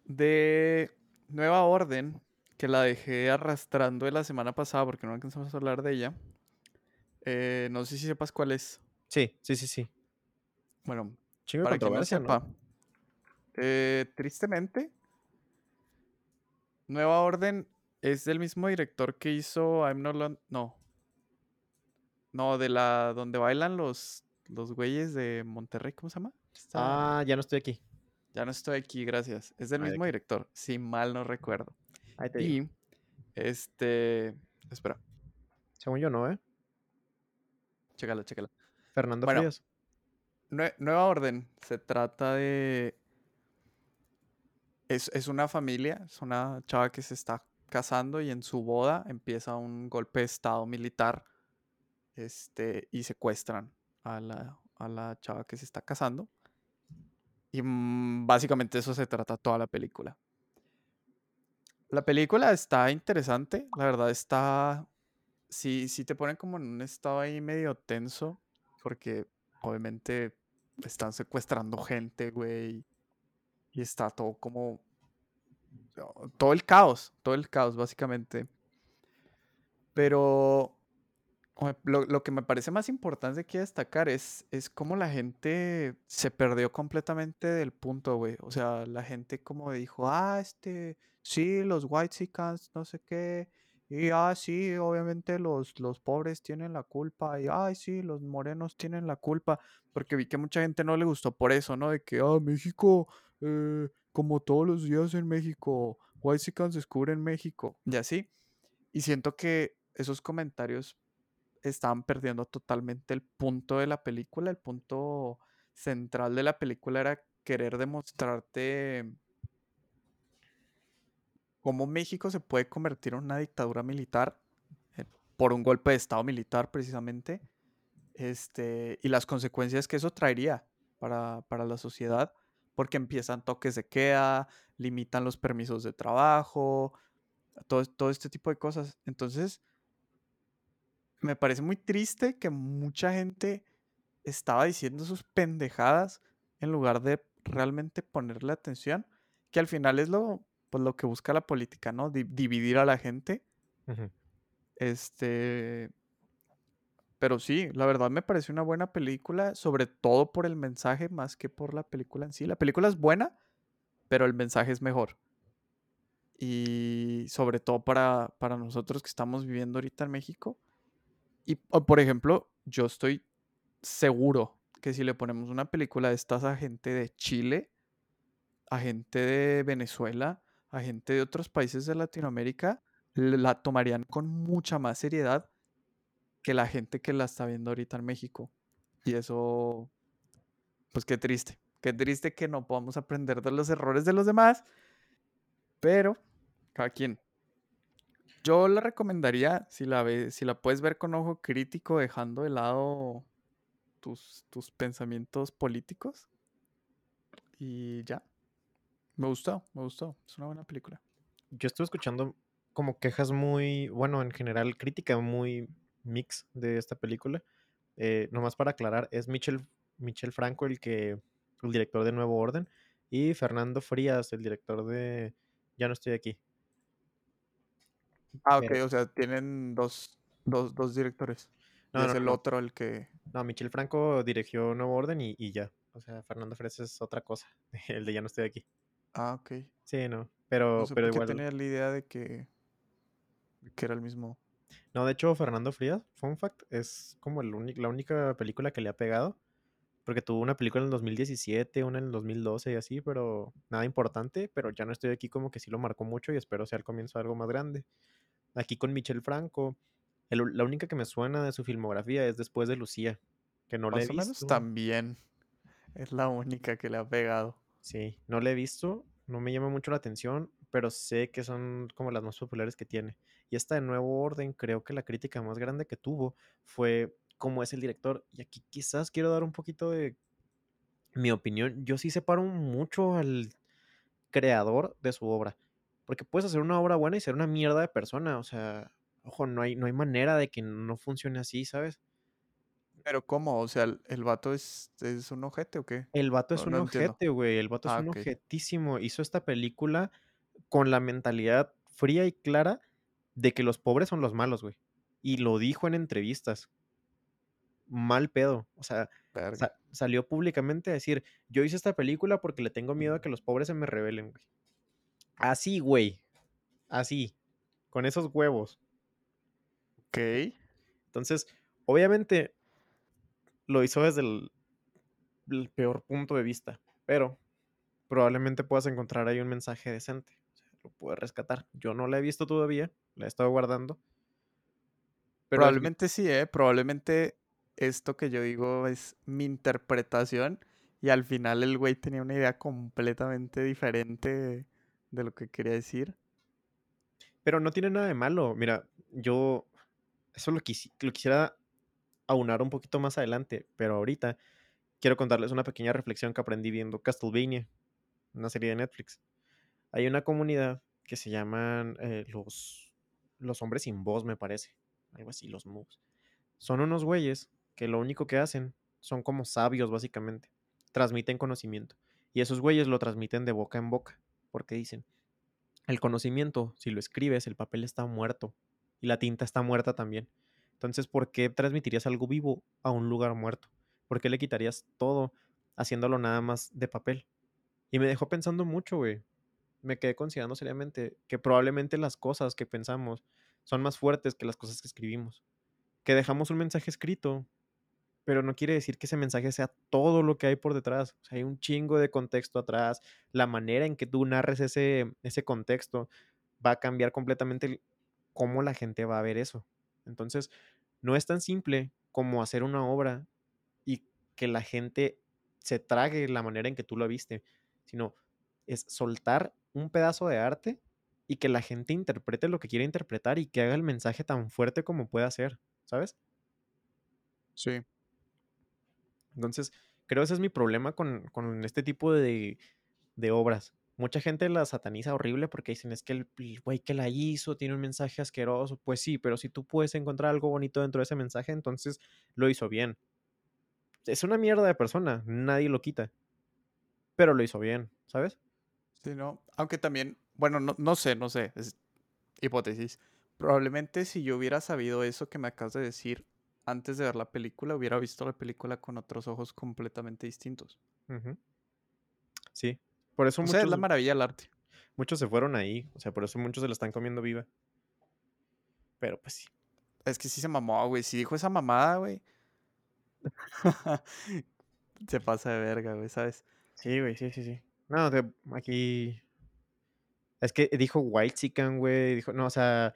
Speaker 2: de Nueva Orden, que la dejé arrastrando de la semana pasada porque no alcanzamos a hablar de ella. Eh, no sé si sepas cuál es.
Speaker 1: Sí, sí, sí, sí.
Speaker 2: Bueno,
Speaker 1: Chingo
Speaker 2: para quien no
Speaker 1: ¿no?
Speaker 2: sepa, eh, tristemente, Nueva Orden es del mismo director que hizo I'm Not Lon- No. No, de la donde bailan los, los güeyes de Monterrey, ¿cómo se llama?
Speaker 1: Ah, ya no estoy aquí.
Speaker 2: Ya no estoy aquí, gracias. Es del
Speaker 1: Ay, ¿de
Speaker 2: mismo director, si mal no recuerdo.
Speaker 1: Ahí te digo.
Speaker 2: Y, este, espera,
Speaker 1: Según yo, no, ¿eh?
Speaker 2: chécala, chécala.
Speaker 1: Fernando
Speaker 2: Bueno.
Speaker 1: Frías.
Speaker 2: Nue- Nueva Orden se trata de... Es, es una familia, es una chava que se está casando y en su boda empieza un golpe de estado militar este, y secuestran a la, a la chava que se está casando. Y mm, básicamente eso se trata toda la película. La película está interesante, la verdad está... Sí, sí te ponen como en un estado ahí medio tenso, porque obviamente están secuestrando gente, güey. Y está todo como... oh, Todo el caos, todo el caos, básicamente. Pero lo, lo que me parece más importante aquí destacar es, es cómo la gente se perdió completamente del punto, güey. O sea, la gente como dijo, ah, este, sí, los white no sé qué. Y, ah, sí, obviamente los, los pobres tienen la culpa. Y, ay, sí, los morenos tienen la culpa. Porque vi que mucha gente no le gustó por eso, ¿no? De que, ah, México, eh, como todos los días en México, white descubren México. Y así. Y siento que esos comentarios estaban perdiendo totalmente el punto de la película. El punto central de la película era querer demostrarte cómo México se puede convertir en una dictadura militar eh, por un golpe de estado militar precisamente. Este, y las consecuencias que eso traería para, para la sociedad, porque empiezan toques de queda, limitan los permisos de trabajo, todo, todo este tipo de cosas. Entonces, me parece muy triste que mucha gente estaba diciendo sus pendejadas en lugar de realmente ponerle atención, que al final es lo, pues, lo que busca la política, ¿no? Di- dividir a la gente. Este. Pero sí, la verdad me pareció una buena película, sobre todo por el mensaje más que por la película en sí. La película es buena, pero el mensaje es mejor. Y sobre todo para, para nosotros que estamos viviendo ahorita en México. Y, por ejemplo, yo estoy seguro que si le ponemos una película de estas a gente de Chile, a gente de Venezuela, a gente de otros países de Latinoamérica, la tomarían con mucha más seriedad que la gente que la está viendo ahorita en México. Y eso, pues qué triste. Qué triste que no podamos aprender de los errores de los demás. Pero, cada quien. Yo la recomendaría, si la, ves, si la puedes ver con ojo crítico, dejando de lado tus, tus pensamientos políticos. Y ya. Me gustó, me gustó. Es una buena película.
Speaker 1: Yo estuve escuchando como quejas muy, bueno, en general, crítica muy mix de esta película. Eh, nomás para aclarar, es Michel, Michel Franco el que, el director de Nuevo Orden, y Fernando Frías, el director de Ya no estoy aquí.
Speaker 2: Ah, ok,
Speaker 1: Pero-
Speaker 2: o sea, tienen dos, dos, dos directores.
Speaker 1: No,
Speaker 2: y
Speaker 1: no,
Speaker 2: es el
Speaker 1: no.
Speaker 2: otro el que...
Speaker 1: No, Michel Franco dirigió Nuevo Orden y, y ya. O sea, Fernando Frías es otra cosa, (laughs) el de Ya no estoy aquí.
Speaker 2: Ah, ok.
Speaker 1: Sí, no, pero,
Speaker 2: No sé
Speaker 1: pero igual.
Speaker 2: tenía la idea de que, que era el mismo.
Speaker 1: No, de hecho, Fernando Frías, fun fact, es como el la única película que le ha pegado. Porque tuvo una película en el 2017, una en el 2012 y así, pero nada importante. Pero ya no estoy aquí como que sí lo marcó mucho y espero sea el comienzo de algo más grande. Aquí con Michel Franco, el- la única que me suena de su filmografía es después de Lucía, que no le he
Speaker 2: Más o menos
Speaker 1: visto.
Speaker 2: también. Es la única que le ha pegado.
Speaker 1: Sí, no la he visto, no me llama mucho la atención, pero sé que son como las más populares que tiene. Y esta de Nuevo Orden, creo que la crítica más grande que tuvo fue cómo es el director. Y aquí quizás quiero dar un poquito de mi opinión. Yo sí separo mucho al creador de su obra. Porque puedes hacer una obra buena y ser una mierda de persona. O sea, ojo, no hay, no hay manera de que no funcione así, ¿sabes?
Speaker 2: Pero ¿cómo? O sea, ¿el, el vato es, es un ojete o qué?
Speaker 1: El vato es
Speaker 2: No,
Speaker 1: un
Speaker 2: no
Speaker 1: ojete, güey. El vato es
Speaker 2: Ah,
Speaker 1: un
Speaker 2: ok.
Speaker 1: ojetísimo. Hizo esta película con la mentalidad fría y clara de que los pobres son los malos, güey. Y lo dijo en entrevistas. Mal pedo. O sea, sa- salió públicamente a decir, yo hice esta película porque le tengo miedo a que los pobres se me rebelen, güey. Así, güey. Así. Con esos huevos.
Speaker 2: Ok.
Speaker 1: Entonces, obviamente, lo hizo desde el, el peor punto de vista. Pero probablemente puedas encontrar ahí un mensaje decente. O sea, lo puedes rescatar. Yo no la he visto todavía. La he estado guardando. Pero
Speaker 2: Probablemente sí, ¿eh? Probablemente esto que yo digo es mi interpretación y al final el güey tenía una idea completamente diferente de lo que quería decir.
Speaker 1: Pero no tiene nada de malo. Mira, yo eso lo, quisi- lo quisiera aunar un poquito más adelante, pero ahorita quiero contarles una pequeña reflexión que aprendí viendo Castlevania, una serie de Netflix. Hay una comunidad que se llaman eh, los, los hombres sin voz, me parece. Algo así, los moves. Son unos güeyes que lo único que hacen son como sabios, básicamente. Transmiten conocimiento. Y esos güeyes lo transmiten de boca en boca. Porque dicen, el conocimiento, si lo escribes, el papel está muerto. Y la tinta está muerta también. Entonces, ¿por qué transmitirías algo vivo a un lugar muerto? ¿Por qué le quitarías todo haciéndolo nada más de papel? Y me dejó pensando mucho, güey. Me quedé considerando seriamente que probablemente las cosas que pensamos son más fuertes que las cosas que escribimos. Que dejamos un mensaje escrito, pero no quiere decir que ese mensaje sea todo lo que hay por detrás. Hay un chingo de contexto atrás. La manera en que tú narres ese, ese contexto va a cambiar completamente cómo la gente va a ver eso. Entonces, no es tan simple como hacer una obra y que la gente se trague la manera en que tú lo viste, sino es soltar un pedazo de arte y que la gente interprete lo que quiere interpretar y que haga el mensaje tan fuerte como pueda ser, ¿sabes?
Speaker 2: Sí.
Speaker 1: Entonces, creo ese es mi problema con, con este tipo de, de obras. Mucha gente la sataniza horrible porque dicen es que el el güey que la hizo tiene un mensaje asqueroso. Pues sí, pero si tú puedes encontrar algo bonito dentro de ese mensaje, entonces lo hizo bien. Es una mierda de persona, nadie lo quita. Pero lo hizo bien, ¿sabes?
Speaker 2: Sí, ¿no? Aunque también, bueno, no, no sé, no sé, es hipótesis. Probablemente si yo hubiera sabido eso que me acabas de decir antes de ver la película, hubiera visto la película con otros ojos completamente distintos.
Speaker 1: Sí. Por eso
Speaker 2: O sea, es la
Speaker 1: muchos,
Speaker 2: maravilla del arte.
Speaker 1: muchos se fueron ahí. O sea, por eso muchos se la están comiendo viva. Pero pues sí.
Speaker 2: Es que sí se mamó, güey. Si dijo esa mamada, güey. (laughs) se pasa de verga, güey, ¿sabes?
Speaker 1: Sí, güey, sí, sí, sí. No, de- aquí. Es que dijo White Chicken, güey. Dijo, no, o sea,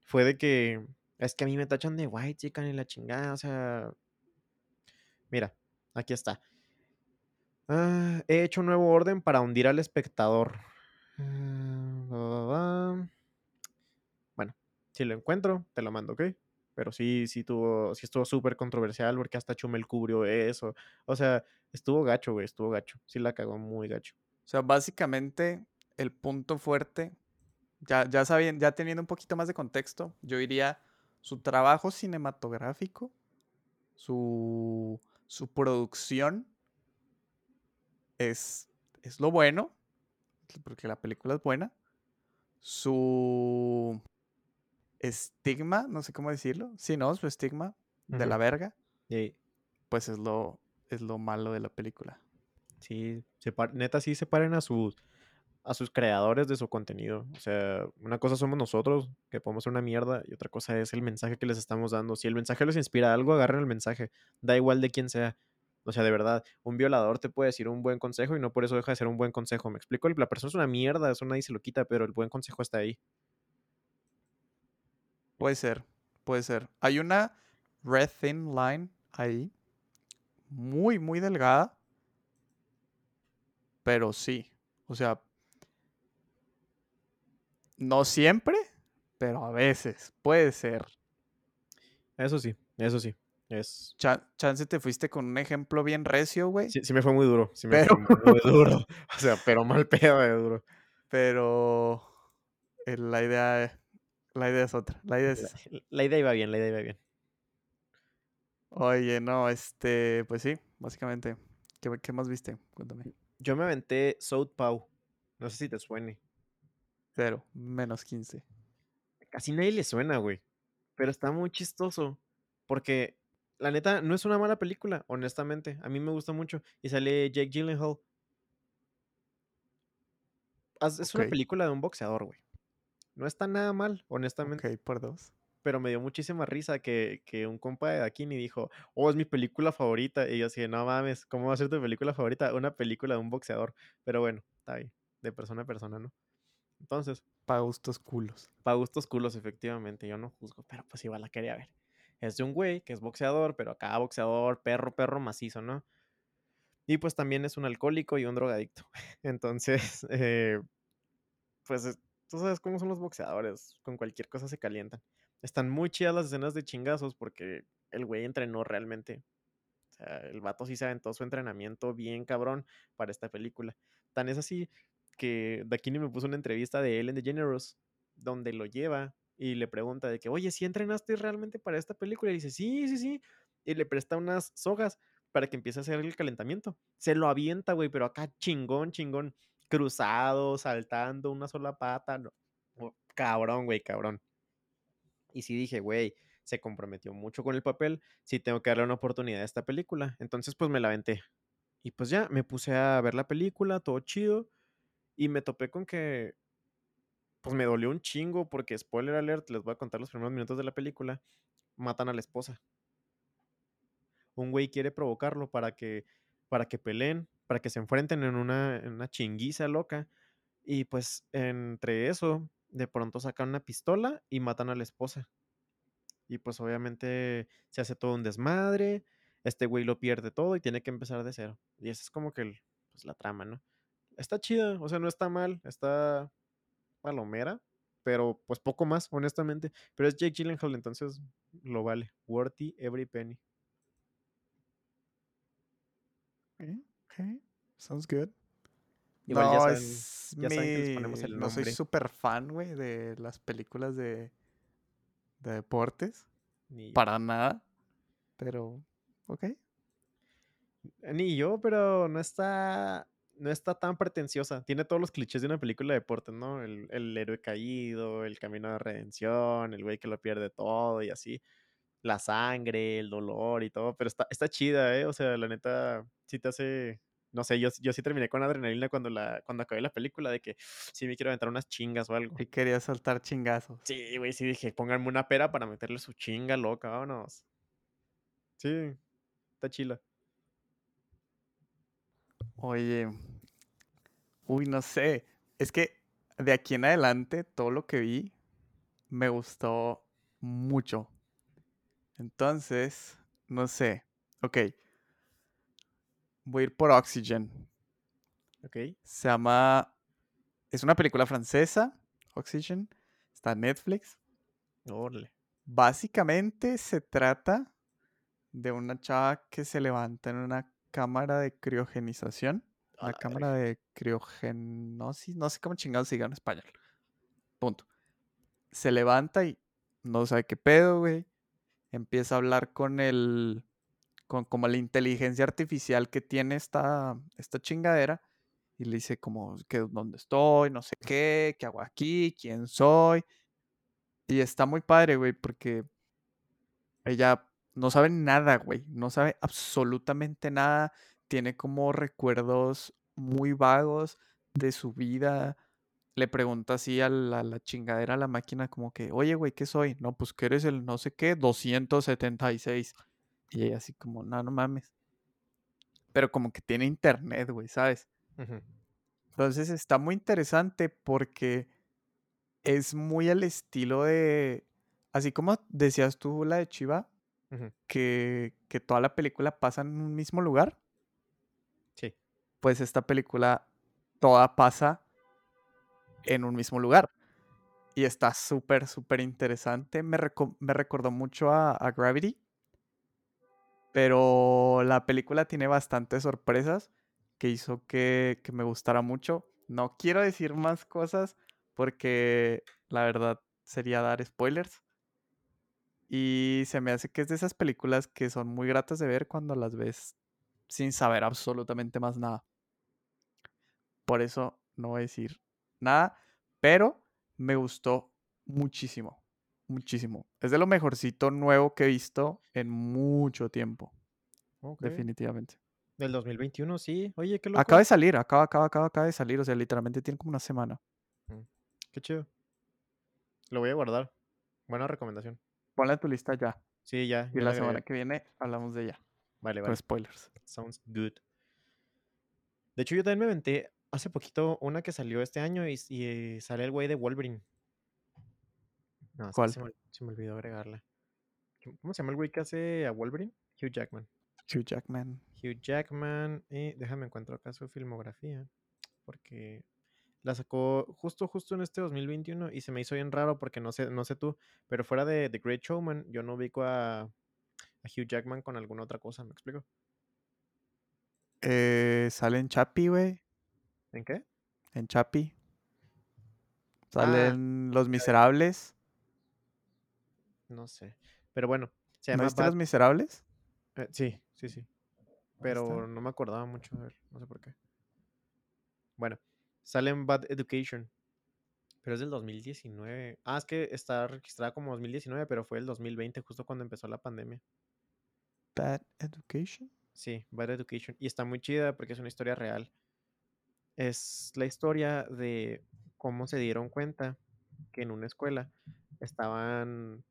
Speaker 1: fue de que. Es que a mí me tachan de White Chicken y la chingada, o sea. Mira, aquí está. Ah, he hecho un nuevo orden para hundir al espectador. Ah. Bueno, si lo encuentro, te lo mando, ¿ok? Pero sí, sí tuvo, sí estuvo súper controversial porque hasta Chumel cubrió eso. O sea, estuvo gacho, güey, estuvo gacho. Sí la cagó muy gacho.
Speaker 2: O sea, básicamente el punto fuerte, ya, ya sabiendo, ya teniendo un poquito más de contexto, yo diría su trabajo cinematográfico, su, su producción es, es lo bueno, porque la película es buena. Su estigma, no sé cómo decirlo, sí, ¿no? Su estigma de la verga,
Speaker 1: Y
Speaker 2: pues es lo, es lo malo de la película.
Speaker 1: sí, separ- neta, sí separen a sus, a sus creadores de su contenido. O sea, una cosa somos nosotros, que podemos ser una mierda, y otra cosa es el mensaje que les estamos dando. Si el mensaje les inspira a algo, agarren el mensaje. Da igual de quién sea. O sea, de verdad, un violador te puede decir un buen consejo y no por eso deja de ser un buen consejo. Me explico, la persona es una mierda, eso nadie se lo quita, pero el buen consejo está ahí.
Speaker 2: Puede ser, puede ser. Hay una red thin line ahí, muy, muy delgada, pero sí. O sea, No siempre, pero a veces. Puede ser.
Speaker 1: Eso sí, eso sí. Es...
Speaker 2: Cha- chance te fuiste con un ejemplo bien recio, güey.
Speaker 1: Sí, sí me fue muy duro. Sí me
Speaker 2: Pero-
Speaker 1: fue muy (laughs) duro. (laughs) O sea, pero mal pedo de duro.
Speaker 2: Pero eh, la idea, la idea es otra. La idea es
Speaker 1: La, (laughs) la idea iba bien, la idea iba bien.
Speaker 2: Oye, no, este, pues sí, básicamente. ¿Qué, qué más viste? Cuéntame.
Speaker 1: Yo me aventé South Pow. No sé si te suene.
Speaker 2: Cero, menos 15.
Speaker 1: Casi nadie le suena, güey. Pero está muy chistoso. Porque, la neta, no es una mala película, honestamente. A mí me gusta mucho. Y sale Jake Gyllenhaal. Es una película de un boxeador, güey. No está nada mal, honestamente.
Speaker 2: Ok, por dos.
Speaker 1: Pero me dio muchísima risa que, que un compa de Dakini dijo, oh, es mi película favorita. Y yo así, no mames, ¿cómo va a ser tu película favorita? Una película de un boxeador. Pero bueno, está bien. De persona a persona, ¿no? Entonces,
Speaker 2: Para gustos culos.
Speaker 1: para gustos culos, efectivamente, yo no juzgo, pero pues igual la quería ver. Es de un güey que es boxeador, pero acá boxeador, perro, perro macizo, ¿no? Y pues también es un alcohólico y un drogadicto. (laughs) Entonces, eh, pues es- tú sabes cómo son los boxeadores, con cualquier cosa se calientan. Están muy chidas las escenas de chingazos porque el güey entrenó realmente. O sea, el vato sí se aventó su entrenamiento bien cabrón para esta película. Tan es así que Dakini me puso una entrevista de Ellen DeGeneres donde lo lleva y le pregunta de que, oye, ¿sí entrenaste realmente para esta película? Y dice, sí, sí, sí. Y le presta unas sogas para que empiece a hacer el calentamiento. Se lo avienta, güey, pero acá chingón, chingón. Cruzado, saltando, una sola pata. no, oh, Cabrón, güey, cabrón. Y sí dije, güey, se comprometió mucho con el papel. Sí tengo que darle una oportunidad a esta película. Entonces, pues me la aventé. Y pues ya, me puse a ver la película, todo chido. Y me topé con que, pues me dolió un chingo porque, spoiler alert, les voy a contar los primeros minutos de la película. Matan a la esposa. Un güey quiere provocarlo para que, para que peleen, para que se enfrenten en una, una chinguiza loca. Y pues entre eso, de pronto sacan una pistola y matan a la esposa. Y pues obviamente se hace todo un desmadre. Este güey lo pierde todo y tiene que empezar de cero. Y esa es como que pues, la trama, ¿no? Está chida, o sea, no está mal, está palomera, pero pues poco más, honestamente. Pero es Jake Gyllenhaal, entonces lo vale. Worthy every penny.
Speaker 2: Ok, ok, Sounds good.
Speaker 1: Igual
Speaker 2: no,
Speaker 1: ya saben,
Speaker 2: es
Speaker 1: ya saben que les ponemos
Speaker 2: mi-
Speaker 1: el
Speaker 2: No soy súper fan, güey, de las películas de, de deportes.
Speaker 1: Ni.
Speaker 2: Para nada. Pero, ok.
Speaker 1: Ni yo, pero no está. No está tan pretenciosa. Tiene todos los clichés de una película de deportes, ¿no? El, el héroe caído, el camino de redención, el güey que lo pierde todo y así. La sangre, el dolor y todo. Pero está, está chida, ¿eh? O sea, la neta, sí te hace. No sé, yo, yo sí terminé con adrenalina cuando, la, cuando acabé la película de que sí me quiero aventar unas chingas o algo.
Speaker 2: Y quería saltar chingazos.
Speaker 1: Sí, güey, sí dije, pónganme una pera para meterle su chinga loca, vámonos. Sí, está chila.
Speaker 2: Oye, uy, no sé. Es que de aquí en adelante, todo lo que vi me gustó mucho. Entonces, no sé. Ok. Voy a ir por Oxygen.
Speaker 1: ¿Ok?
Speaker 2: Se llama. Es una película francesa, Oxygen. Está en Netflix.
Speaker 1: Órale.
Speaker 2: Básicamente se trata de una chava que se levanta en una cámara de criogenización.
Speaker 1: La
Speaker 2: cámara de criogenosis. No sé cómo chingados se diga en español. Punto. Se levanta y no sabe qué pedo, güey. Empieza a hablar con el. con como la inteligencia artificial que tiene esta, esta chingadera. Y le dice como que dónde estoy, no sé qué, qué hago aquí, quién soy. Y está muy padre, güey, porque ella no sabe nada, güey. No sabe absolutamente nada. Tiene como recuerdos muy vagos de su vida. Le pregunta así a la, chingadera, a la máquina, como que, oye, güey, ¿qué soy? No, pues que eres el no sé qué, 276. Y ella así como, no, no mames. Pero como que tiene internet, güey, ¿sabes? Entonces está muy interesante porque es muy al estilo de, así como decías tú la de Chiva, Que, que toda la película pasa en un mismo lugar,
Speaker 1: Sí.
Speaker 2: pues esta película toda pasa en un mismo lugar. Y está súper, súper interesante. Me, reco- me recordó mucho a, a Gravity. Pero la película tiene bastantes sorpresas que hizo que, que me gustara mucho. No quiero decir más cosas porque la verdad sería dar spoilers. Y se me hace que es de esas películas que son muy gratas de ver cuando las ves sin saber absolutamente más nada. Por eso no voy a decir nada, pero me gustó muchísimo, muchísimo. Es de lo mejorcito nuevo que he visto en mucho tiempo, definitivamente.
Speaker 1: Del 2021, sí. Oye, qué loco.
Speaker 2: Acaba de salir, acaba, acaba, acaba, acaba de salir, o sea, literalmente tiene como una semana.
Speaker 1: Qué chido. Lo voy a guardar. Buena recomendación.
Speaker 2: Ponla en tu lista ya.
Speaker 1: Sí, ya.
Speaker 2: Y
Speaker 1: ya
Speaker 2: la semana que viene hablamos de ella.
Speaker 1: Vale,
Speaker 2: Con
Speaker 1: vale.
Speaker 2: spoilers.
Speaker 1: Sounds good. De hecho, yo también me aventé hace poquito una que salió este año y, y, sale el güey de Wolverine. No,
Speaker 2: ¿Cuál?
Speaker 1: se me, se me olvidó agregarla. ¿Cómo- ¿Cómo se llama el güey que hace a Wolverine? Hugh Jackman.
Speaker 2: Hugh Jackman.
Speaker 1: Hugh Jackman. Y déjame encuentro acá su filmografía. Porque la sacó justo, justo en este 2021 y se me hizo bien raro porque no sé, no sé tú, pero fuera de The Great Showman, yo no ubico a, a Hugh Jackman con alguna otra cosa, ¿me explico?
Speaker 2: Eh, sale en Chappie, güey.
Speaker 1: ¿En qué?
Speaker 2: En Chappie.
Speaker 1: Ah.
Speaker 2: Salen Los Miserables.
Speaker 1: No sé. Pero bueno, se
Speaker 2: ¿No
Speaker 1: llama
Speaker 2: viste
Speaker 1: Bad-
Speaker 2: Los Miserables?
Speaker 1: eh, sí, sí, sí. Pero no me acordaba mucho de él, no sé por qué. Bueno, sale en Bad Education. Pero es del 2019. Ah, es que está registrada como 2019, pero fue el 2020, justo cuando empezó la pandemia.
Speaker 2: Bad Education.
Speaker 1: Sí, Bad Education. Y está muy chida porque es una historia real. Es la historia de cómo se dieron cuenta que en una escuela estaban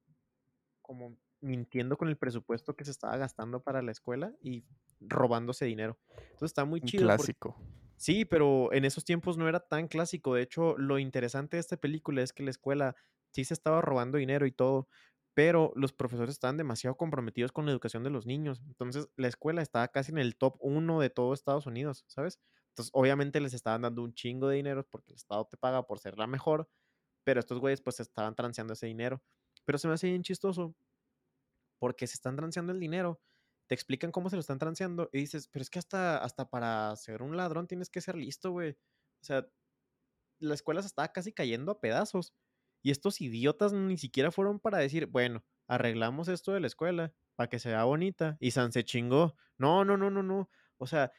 Speaker 1: como mintiendo con el presupuesto que se estaba gastando para la escuela y robándose dinero. Entonces está muy
Speaker 2: Un
Speaker 1: chido. porque-
Speaker 2: clásico.
Speaker 1: Sí, pero en esos tiempos no era tan clásico. De hecho, lo interesante de esta película es que la escuela sí se estaba robando dinero y todo, pero los profesores estaban demasiado comprometidos con la educación de los niños. Entonces, la escuela estaba casi en el top 1 de todo Estados Unidos, ¿sabes? Entonces, obviamente les estaban dando un chingo de dinero porque el Estado te paga por ser la mejor, pero estos güeyes pues estaban transeando ese dinero. Pero se me hace bien chistoso porque se están transeando el dinero, te explican cómo se lo están transeando y dices, pero es que hasta, hasta para ser un ladrón tienes que ser listo, güey. O sea, la escuela se estaba casi cayendo a pedazos. Y estos idiotas ni siquiera fueron para decir, bueno, arreglamos esto de la escuela para que sea bonita. Y San se chingó. No, no, no, no, no. O sea,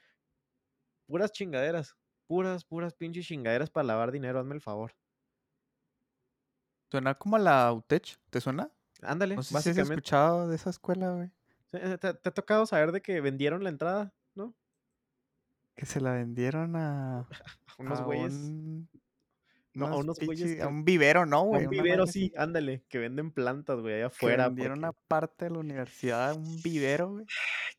Speaker 1: puras chingaderas. Puras, puras pinches chingaderas para lavar dinero, hazme el favor.
Speaker 2: Suena como a la UTECH. ¿Te suena?
Speaker 1: Ándale,
Speaker 2: No sé si has escuchado de esa escuela, güey.
Speaker 1: Eh, ¿Te, te ha tocado saber de que vendieron la entrada, no?
Speaker 2: Que se la vendieron a,
Speaker 1: A (laughs) unos
Speaker 2: a
Speaker 1: güeyes.
Speaker 2: un,
Speaker 1: No, a
Speaker 2: unos
Speaker 1: güeyes que-
Speaker 2: a un vivero, ¿no,
Speaker 1: a
Speaker 2: güey?
Speaker 1: un
Speaker 2: Una
Speaker 1: vivero, sí, ándale, que venden plantas, güey, allá
Speaker 2: Que
Speaker 1: afuera.
Speaker 2: vendieron
Speaker 1: porque-
Speaker 2: una parte de la universidad a un vivero, güey.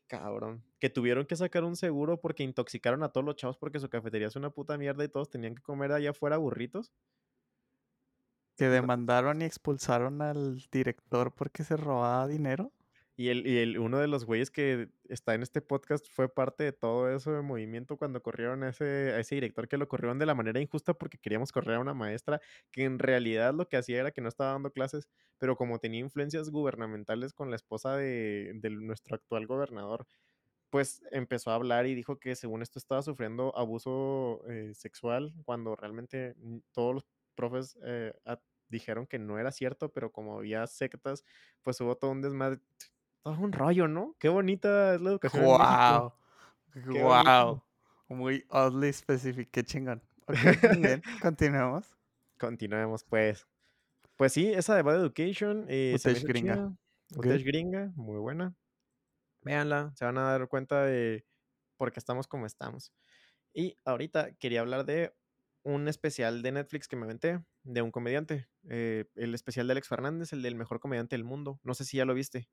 Speaker 1: Cabrón. Que tuvieron que sacar un seguro porque intoxicaron a todos los chavos porque su cafetería es una puta mierda y todos tenían que comer allá afuera burritos.
Speaker 2: Que demandaron y expulsaron al director porque se robaba dinero.
Speaker 1: Y, el, y el, uno de los güeyes que está en este podcast fue parte de todo eso de movimiento cuando corrieron a ese, a ese director que lo corrieron de la manera injusta porque queríamos correr a una maestra que en realidad lo que hacía era que no estaba dando clases, pero como tenía influencias gubernamentales con la esposa de, de nuestro actual gobernador, pues empezó a hablar y dijo que según esto estaba sufriendo abuso eh, sexual cuando realmente todos los profes eh, dijeron que no era cierto, pero como había sectas, pues hubo todo un desmadre. Todo un rollo, ¿no? Qué bonita es la educación en.
Speaker 2: ¡Wow! (laughs)
Speaker 1: Qué
Speaker 2: ¡Wow! Muy oddly specific. Qué chingón. Ok, muy bien. (laughs) Continuemos.
Speaker 1: Continuemos, pues. Pues sí, esa de Bad Education. Eh, hizo
Speaker 2: gringa.
Speaker 1: Footage gringa, muy buena. Véanla, se van a dar cuenta de por qué estamos como estamos. Y ahorita quería hablar de un especial de Netflix que me aventé, de un comediante. eh, el especial de Alex Fernández, el del mejor comediante del mundo. No sé si ya lo viste.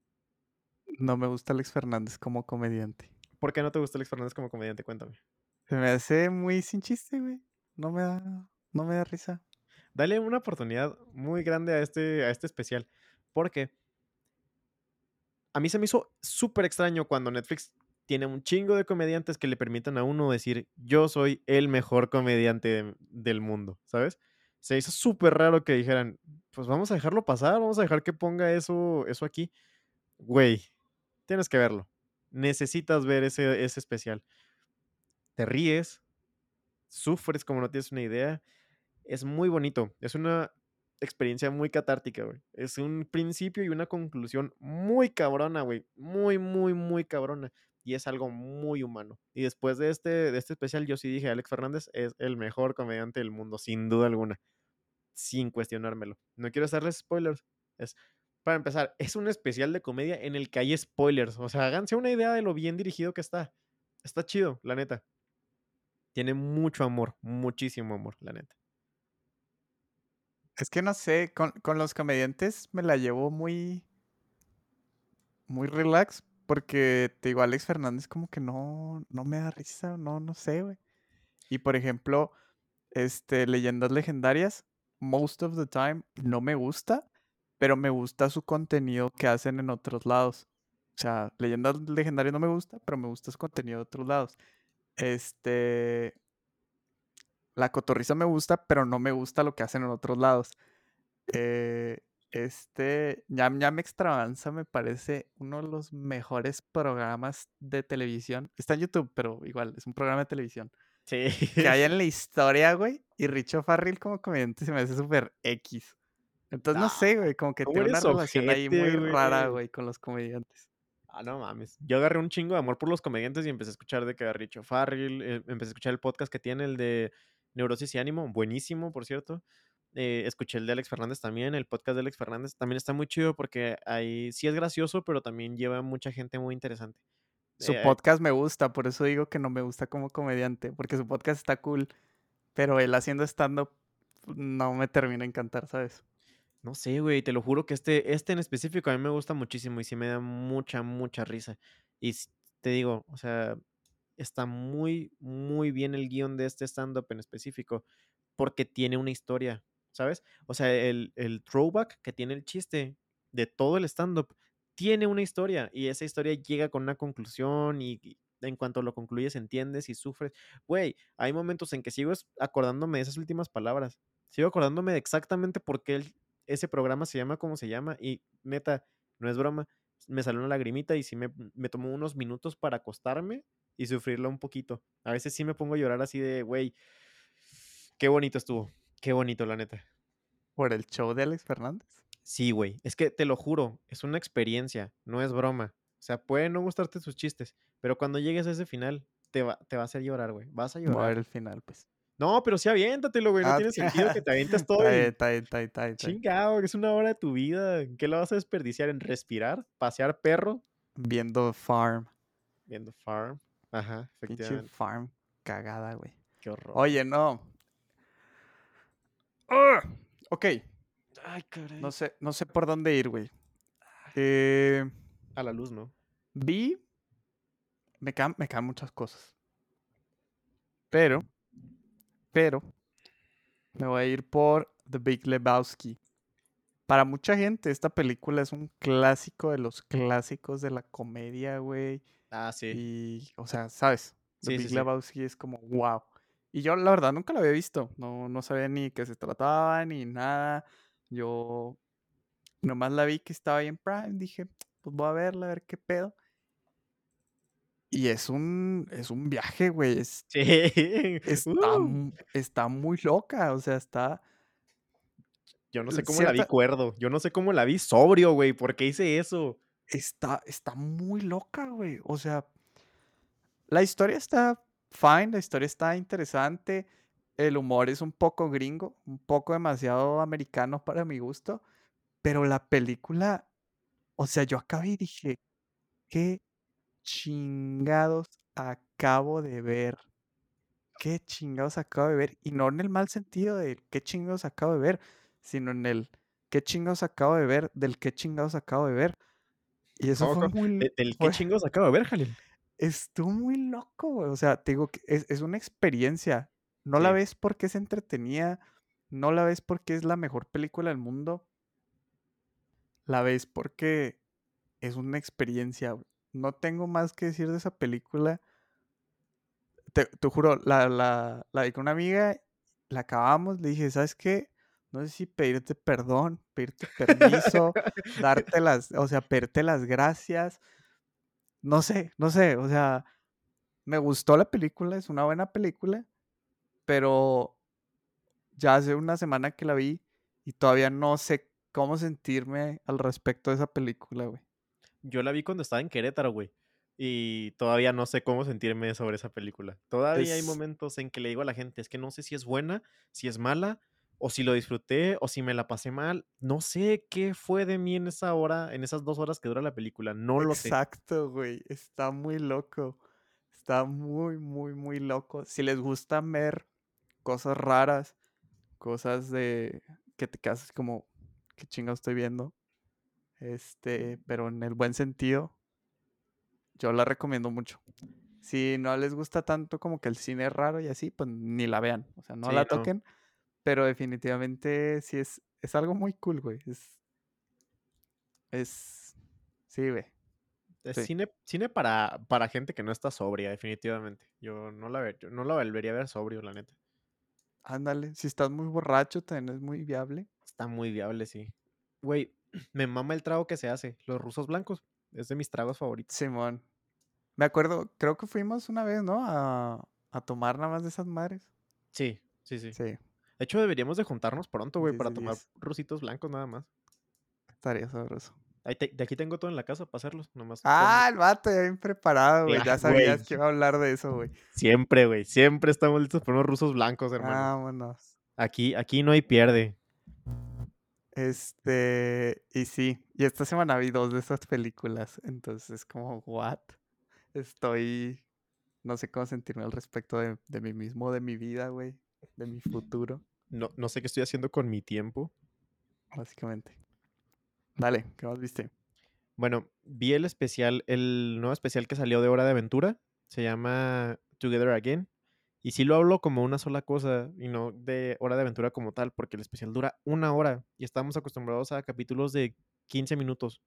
Speaker 2: No me gusta Alex Fernández como comediante.
Speaker 1: ¿Por qué no te gusta Alex Fernández como comediante? Cuéntame.
Speaker 2: Se me hace muy sin chiste, güey. No me da, no me da risa.
Speaker 1: Dale una oportunidad muy grande a este, a este especial. Porque a mí se me hizo súper extraño cuando Netflix tiene un chingo de comediantes que le permitan a uno decir, yo soy el mejor comediante de- del mundo, ¿sabes? Se hizo súper raro que dijeran: "Pues vamos a dejarlo pasar, vamos a dejar que ponga eso eso aquí". Güey, tienes que verlo. Necesitas ver ese ese especial. Te ríes, sufres como no tienes una idea. Es muy bonito. Es una experiencia muy catártica, güey. Es un principio y una conclusión muy cabrona, güey. Muy, muy, muy cabrona. Y es algo muy humano. Y después de este, de este especial, yo sí dije, Alex Fernández es el mejor comediante del mundo, sin duda alguna. Sin cuestionármelo. No quiero hacerles spoilers. Es, para empezar, es un especial de comedia en el que hay spoilers. O sea, háganse una idea de lo bien dirigido que está. Está chido, la neta. Tiene mucho amor, muchísimo amor, la neta.
Speaker 2: Es que no sé, con, con los comediantes me la llevo muy. Muy relax. Porque te digo, Alex Fernández como que no, no me da risa, no, no sé, güey. Y por ejemplo, este, Leyendas Legendarias, most of the time no me gusta, pero me gusta su contenido que hacen en otros lados. O sea, Leyendas Legendarias no me gusta, pero me gusta su contenido de otros lados. Este. La cotorriza me gusta, pero no me gusta lo que hacen en otros lados. Eh, este ñam ñam extravaganza me parece uno de los mejores programas de televisión. Está en YouTube, pero igual, es un programa de televisión.
Speaker 1: Sí.
Speaker 2: Que hay (laughs) en la historia, güey. Y Richo Farrell como comediante se me hace súper X. Entonces, no,
Speaker 1: No,
Speaker 2: sé, güey, como que
Speaker 1: ¿cómo
Speaker 2: tiene una relación ahí muy rara,
Speaker 1: güey?
Speaker 2: güey, con los comediantes.
Speaker 1: Ah, no mames. Yo agarré un chingo de amor por los comediantes y empecé a escuchar de que a Richo Farrell, eh, empecé a escuchar el podcast que tiene, el de Neurosis y Ánimo, buenísimo, por cierto. Eh, escuché el de Alex Fernández también, el podcast de Alex Fernández también está muy chido porque ahí sí es gracioso, pero también lleva mucha gente muy interesante.
Speaker 2: Su
Speaker 1: Eh,
Speaker 2: podcast me gusta, por eso digo que no me gusta como comediante, porque su podcast está cool, pero él haciendo stand-up no me termina de encantar, ¿sabes?
Speaker 1: No sé, güey, te lo juro que este, este en específico a mí me gusta muchísimo y sí me da mucha, mucha risa. Y te digo, o sea, está muy, muy bien el guion de este stand-up en específico porque tiene una historia, ¿sabes? O sea, el, el throwback que tiene el chiste de todo el stand-up tiene una historia y esa historia llega con una conclusión y, y en cuanto lo concluyes entiendes y sufres. Güey, hay momentos en que sigo acordándome de esas últimas palabras. Sigo acordándome de exactamente por qué el- ese programa se llama como se llama y neta, no es broma, me salió una lagrimita y sí me, me tomó unos minutos para acostarme y sufrirla un poquito. A veces sí me pongo a llorar así de, güey, qué bonito estuvo, qué bonito, la neta.
Speaker 2: Por el show de Alex Fernández.
Speaker 1: Sí, güey, es que te lo juro, es una experiencia, no es broma. O sea, puede no gustarte sus chistes, pero cuando llegues a ese final, te va, te va a hacer llorar, güey. Vas a
Speaker 2: Voy a ver
Speaker 1: llorar.
Speaker 2: el final, pues.
Speaker 1: No, pero sí aviéntatelo, güey. No
Speaker 2: Ah,
Speaker 1: tiene sentido que te avientes (laughs) todo
Speaker 2: Está bien, está bien,
Speaker 1: chingado, es una hora de tu vida. ¿En qué la vas a desperdiciar? ¿En respirar? ¿Pasear perro?
Speaker 2: Viendo Farm.
Speaker 1: Viendo Farm. Ajá,
Speaker 2: Pinche
Speaker 1: efectivamente.
Speaker 2: Farm. Cagada, güey.
Speaker 1: Qué horror.
Speaker 2: Oye, no. ¡Ah! Ok,
Speaker 1: Ay, caray.
Speaker 2: no sé, no sé por dónde ir, güey. Eh,
Speaker 1: A la luz, ¿no?
Speaker 2: vi. Me quedan, me quedan muchas cosas. Pero. Pero. Me voy a ir por The Big Lebowski. Para mucha gente, esta película es un clásico de los clásicos de la comedia, güey.
Speaker 1: Ah, sí.
Speaker 2: Y, o sea, ¿sabes? The
Speaker 1: Sí,
Speaker 2: Big
Speaker 1: sí, sí.
Speaker 2: Lebowski es como, wow. Y yo, la verdad, nunca la había visto. No, no sabía ni qué se trataba, ni nada. Yo nomás la vi que estaba ahí en Prime. Dije, pues voy a verla, a ver qué pedo. Y es un, es un viaje, güey. es-
Speaker 1: Sí. (laughs)
Speaker 2: está,
Speaker 1: Uh,
Speaker 2: está muy loca. O sea, está.
Speaker 1: Yo no sé cómo la vi cuerdo. Yo no sé cómo la vi sobrio, güey. ¿Por qué hice eso?
Speaker 2: Está, está muy loca, güey. O sea, la historia está fine, la historia está interesante. El humor es un poco gringo, un poco demasiado americano para mi gusto. Pero la película, o sea, yo acabé y dije, ¿qué chingados acabo de ver? ¿Qué chingados acabo de ver? Y no en el mal sentido de qué chingados acabo de ver, sino en el qué chingados acabo de ver, del qué chingados acabo de ver. Y eso
Speaker 1: ¿Cómo,
Speaker 2: fue muy,
Speaker 1: De- ¿Del qué chingos acabo de ver, Jalil?
Speaker 2: estuvo muy loco, güey. O sea, te digo que es, es una experiencia. No la ves porque es entretenida, no la ves porque es la mejor película del mundo. La ves porque es una experiencia. güey. No tengo más que decir de esa película. Te, te juro, la, la, la vi con una amiga, la acabamos, le dije, ¿sabes qué? no sé si pedirte perdón, pedirte permiso, (laughs) darte las, o sea, pedirte las gracias. No sé, no sé, o sea, me gustó la película, es una buena película, pero ya hace una semana que la vi y todavía no sé cómo sentirme al respecto de esa película, güey.
Speaker 1: Yo la vi cuando estaba en Querétaro, güey. Y todavía no sé cómo sentirme sobre esa película. Todavía hay momentos en que le digo a la gente, es que no sé si es buena, si es mala, o si lo disfruté, o si me la pasé mal. No sé qué fue de mí en esa hora, en esas dos horas que dura la película. No lo sé.
Speaker 2: exacto, güey. Está muy loco. Está muy, muy, muy loco. Si les gusta ver cosas raras, cosas de que te quedas como, qué chinga estoy viendo. Este, pero en el buen sentido, yo la recomiendo mucho. Si no les gusta tanto como que el cine es raro y así, pues ni la vean. O sea, no
Speaker 1: Sí,
Speaker 2: la
Speaker 1: no.
Speaker 2: toquen. Pero definitivamente sí es, es algo muy cool, güey. Es. Es. Sí, güey.
Speaker 1: Es
Speaker 2: Sí.
Speaker 1: cine, cine para, para gente que no está sobria, definitivamente. Yo no la, yo no la volvería a ver sobrio, la neta.
Speaker 2: Ándale. Si estás muy borracho, también es muy viable.
Speaker 1: Está muy viable, sí. Güey, me mama el trago que se hace, los rusos blancos. Es de mis tragos favoritos.
Speaker 2: Simón. Me acuerdo, creo que fuimos una vez, ¿no? A, a tomar nada más de esas madres.
Speaker 1: Sí, sí, sí.
Speaker 2: Sí,
Speaker 1: De hecho, deberíamos de juntarnos pronto, güey,
Speaker 2: 10
Speaker 1: para tomar
Speaker 2: 10.
Speaker 1: rusitos blancos nada más.
Speaker 2: estaría sabroso.
Speaker 1: Ahí te- de aquí tengo todo en la casa para hacerlos, nomás.
Speaker 2: Ah, el vato ya bien preparado, güey. Ya sabías
Speaker 1: güey.
Speaker 2: que iba a hablar de eso, güey.
Speaker 1: Siempre, güey, siempre estamos listos por unos rusos blancos, hermano.
Speaker 2: Vámonos.
Speaker 1: Aquí, aquí no hay pierde.
Speaker 2: Este, y sí, y esta semana vi dos de esas películas, entonces como, what? Estoy, no sé cómo sentirme al respecto de, de mí mismo, de mi vida, güey, de mi futuro,
Speaker 1: No, no sé qué estoy haciendo con mi tiempo.
Speaker 2: básicamente. Dale, ¿qué más viste?
Speaker 1: Bueno, vi el especial, el nuevo especial que salió de Hora de Aventura. Se llama Together Again. Y sí lo hablo como una sola cosa y no de Hora de Aventura como tal, porque el especial dura una hora y estamos acostumbrados a capítulos de 15 minutos.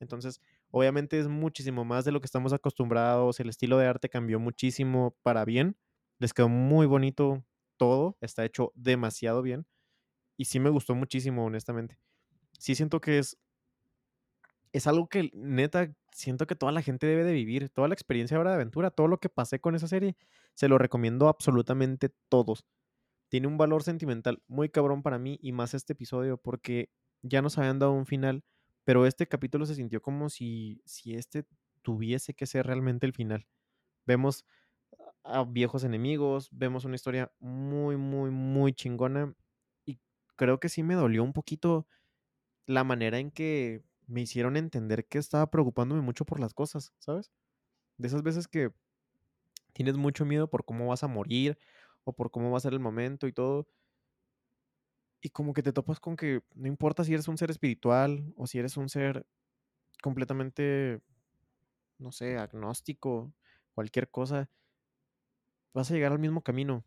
Speaker 1: Entonces, obviamente es muchísimo más de lo que estamos acostumbrados. El estilo de arte cambió muchísimo para bien. Les quedó muy bonito todo. Está hecho demasiado bien. Y sí me gustó muchísimo, honestamente. Sí siento que es es algo que neta siento que toda la gente debe de vivir, toda la experiencia de Hora de Aventura, todo lo que pasé con esa serie, se lo recomiendo absolutamente todos. Tiene un valor sentimental muy cabrón para mí y más este episodio porque ya nos habían dado un final, pero este capítulo se sintió como si, si este tuviese que ser realmente el final. Vemos a viejos enemigos, vemos una historia muy, muy, muy chingona y creo que sí me dolió un poquito la manera en que me hicieron entender que estaba preocupándome mucho por las cosas, ¿sabes? De esas veces que tienes mucho miedo por cómo vas a morir o por cómo va a ser el momento y todo. Y como que te topas con que no importa si eres un ser espiritual o si eres un ser completamente, no sé, agnóstico, cualquier cosa, vas a llegar al mismo camino.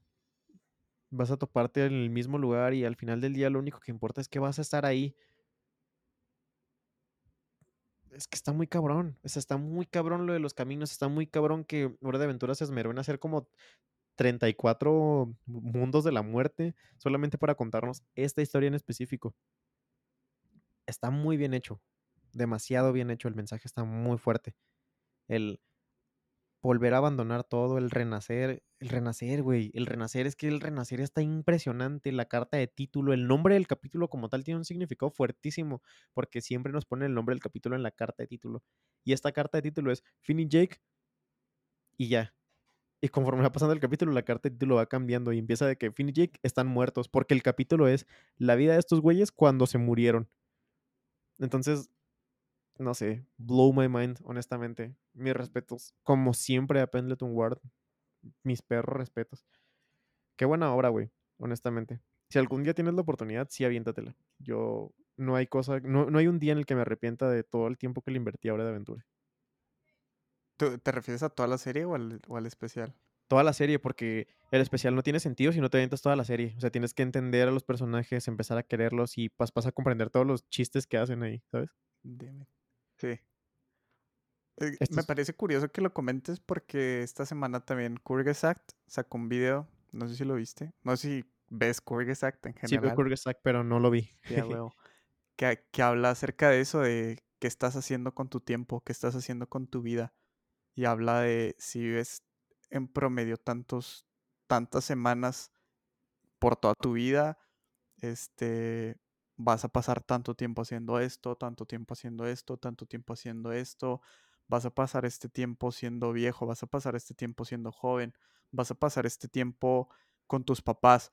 Speaker 1: Vas a toparte en el mismo lugar y al final del día lo único que importa es que vas a estar ahí es que está muy cabrón. O sea, está muy cabrón lo de los caminos. Está muy cabrón que Hora de Aventura se esmeró en hacer como 34 mundos de la muerte solamente para contarnos esta historia en específico. Está muy bien hecho. Demasiado bien hecho. El mensaje está muy fuerte. El volver a abandonar todo, el renacer. El renacer, güey. El renacer es que el renacer está impresionante. La carta de título, el nombre del capítulo como tal tiene un significado fuertísimo porque siempre nos pone el nombre del capítulo en la carta de título. Y esta carta de título es Finn y Jake y ya. Y conforme va pasando el capítulo, la carta de título va cambiando y empieza de que Finn y Jake están muertos porque el capítulo es la vida de estos güeyes cuando se murieron. Entonces, no sé, blow my mind, honestamente. Mis respetos. Como siempre a Pendleton Ward, mis perros respetos. Qué buena obra, güey, honestamente. Si algún día tienes la oportunidad, sí aviéntatela. Yo, no hay cosa, no, no hay un día en el que me arrepienta de todo el tiempo que le invertí a Hora de Aventura.
Speaker 2: ¿Tú te refieres a toda la serie o al, o al especial?
Speaker 1: Toda la serie, porque el especial no tiene sentido si no te avientas toda la serie. O sea, tienes que entender a los personajes, empezar a quererlos y pas- vas a comprender todos los chistes que hacen ahí, ¿sabes?
Speaker 2: Dime. Sí. Eh, me parece curioso que lo comentes porque esta semana también Kurgesagt sacó un video, no sé si lo viste, no sé si ves Kurgesak en
Speaker 1: Sí, veo
Speaker 2: general.
Speaker 1: Kurgesak, pero no lo vi.
Speaker 2: Sí, a (laughs) huevo. Que, que habla acerca de eso, de qué estás haciendo con tu tiempo, qué estás haciendo con tu vida. Y habla de si vives en promedio tantos, tantas semanas por toda tu vida, este, vas a pasar tanto tiempo haciendo esto, tanto tiempo haciendo esto, tanto tiempo haciendo esto, vas a pasar este tiempo siendo viejo, vas a pasar este tiempo siendo joven, vas a pasar este tiempo con tus papás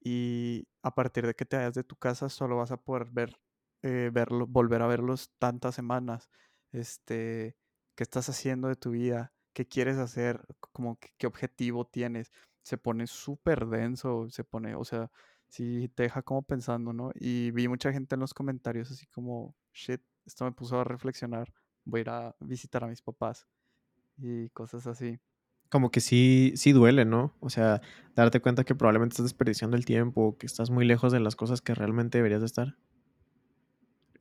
Speaker 2: y a partir de que te vayas de tu casa solo vas a poder ver, eh, verlo, volver a verlos tantas semanas. Este, ¿qué estás haciendo de tu vida? ¿Qué quieres hacer? Como que- qué objetivo tienes. Se pone súper denso, se pone, o sea, sí te deja como pensando, ¿no? Y vi mucha gente en los comentarios así como, shit, esto me puso a reflexionar, voy a ir a visitar a mis papás y cosas así.
Speaker 1: Como que sí, sí duele, ¿no? O sea, darte cuenta que probablemente estás desperdiciando el tiempo, que estás muy lejos de las cosas que realmente deberías de estar.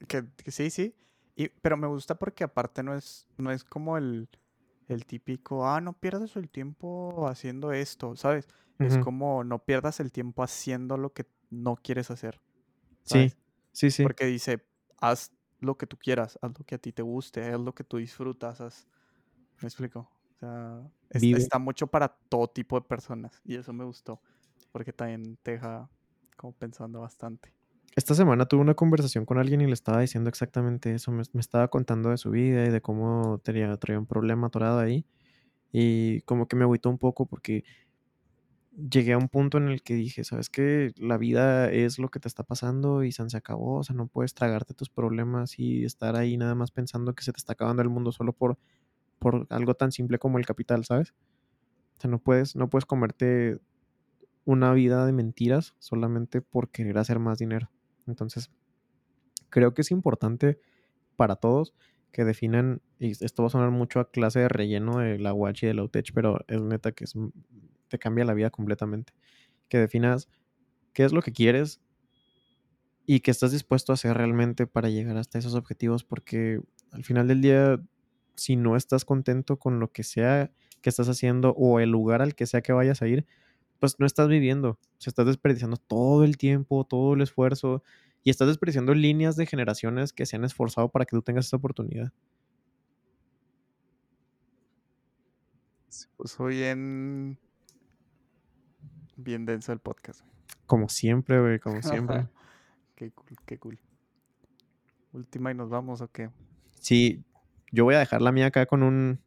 Speaker 2: Que, que sí, sí. Y, pero me gusta porque aparte no es, no es como el, el típico, ah, no pierdas el tiempo haciendo esto, ¿sabes? Es como no pierdas el tiempo haciendo lo que no quieres hacer,
Speaker 1: Sí,
Speaker 2: ¿sabes?
Speaker 1: sí, sí.
Speaker 2: Porque dice, haz lo que tú quieras, haz lo que a ti te guste, haz lo que tú disfrutas, haz... ¿Me explico? O sea, es-
Speaker 1: Vive.
Speaker 2: está mucho para todo tipo de personas y eso me gustó porque también te deja como pensando bastante.
Speaker 1: Esta semana tuve una conversación con alguien y le estaba diciendo exactamente eso. Me, estaba contando de su vida y de cómo tenía, traía un problema atorado ahí. Y como que me agüitó un poco porque llegué a un punto en el que dije, ¿sabes qué? La vida es lo que te está pasando y se acabó. O sea, no puedes tragarte tus problemas y estar ahí nada más pensando que se te está acabando el mundo solo por, por algo tan simple como el capital, ¿sabes? O sea, no puedes, no puedes comerte una vida de mentiras solamente por querer hacer más dinero. Entonces, creo que es importante para todos que definan, y esto va a sonar mucho a clase de relleno de la UH y de la UTECH, pero es neta que es, te cambia la vida completamente. Que definas qué es lo que quieres y qué estás dispuesto a hacer realmente para llegar hasta esos objetivos, porque al final del día, si no estás contento con lo que sea que estás haciendo o el lugar al que sea que vayas a ir, pues no estás viviendo. O sea, estás desperdiciando todo el tiempo, todo el esfuerzo y estás desperdiciando líneas de generaciones que se han esforzado para que tú tengas esa oportunidad.
Speaker 2: Se puso bien, bien denso el podcast. güey.
Speaker 1: Como siempre, güey, como siempre. (laughs)
Speaker 2: qué cool, qué cool. Última y nos vamos, ¿o qué?
Speaker 1: Sí, yo voy a dejar la mía acá con un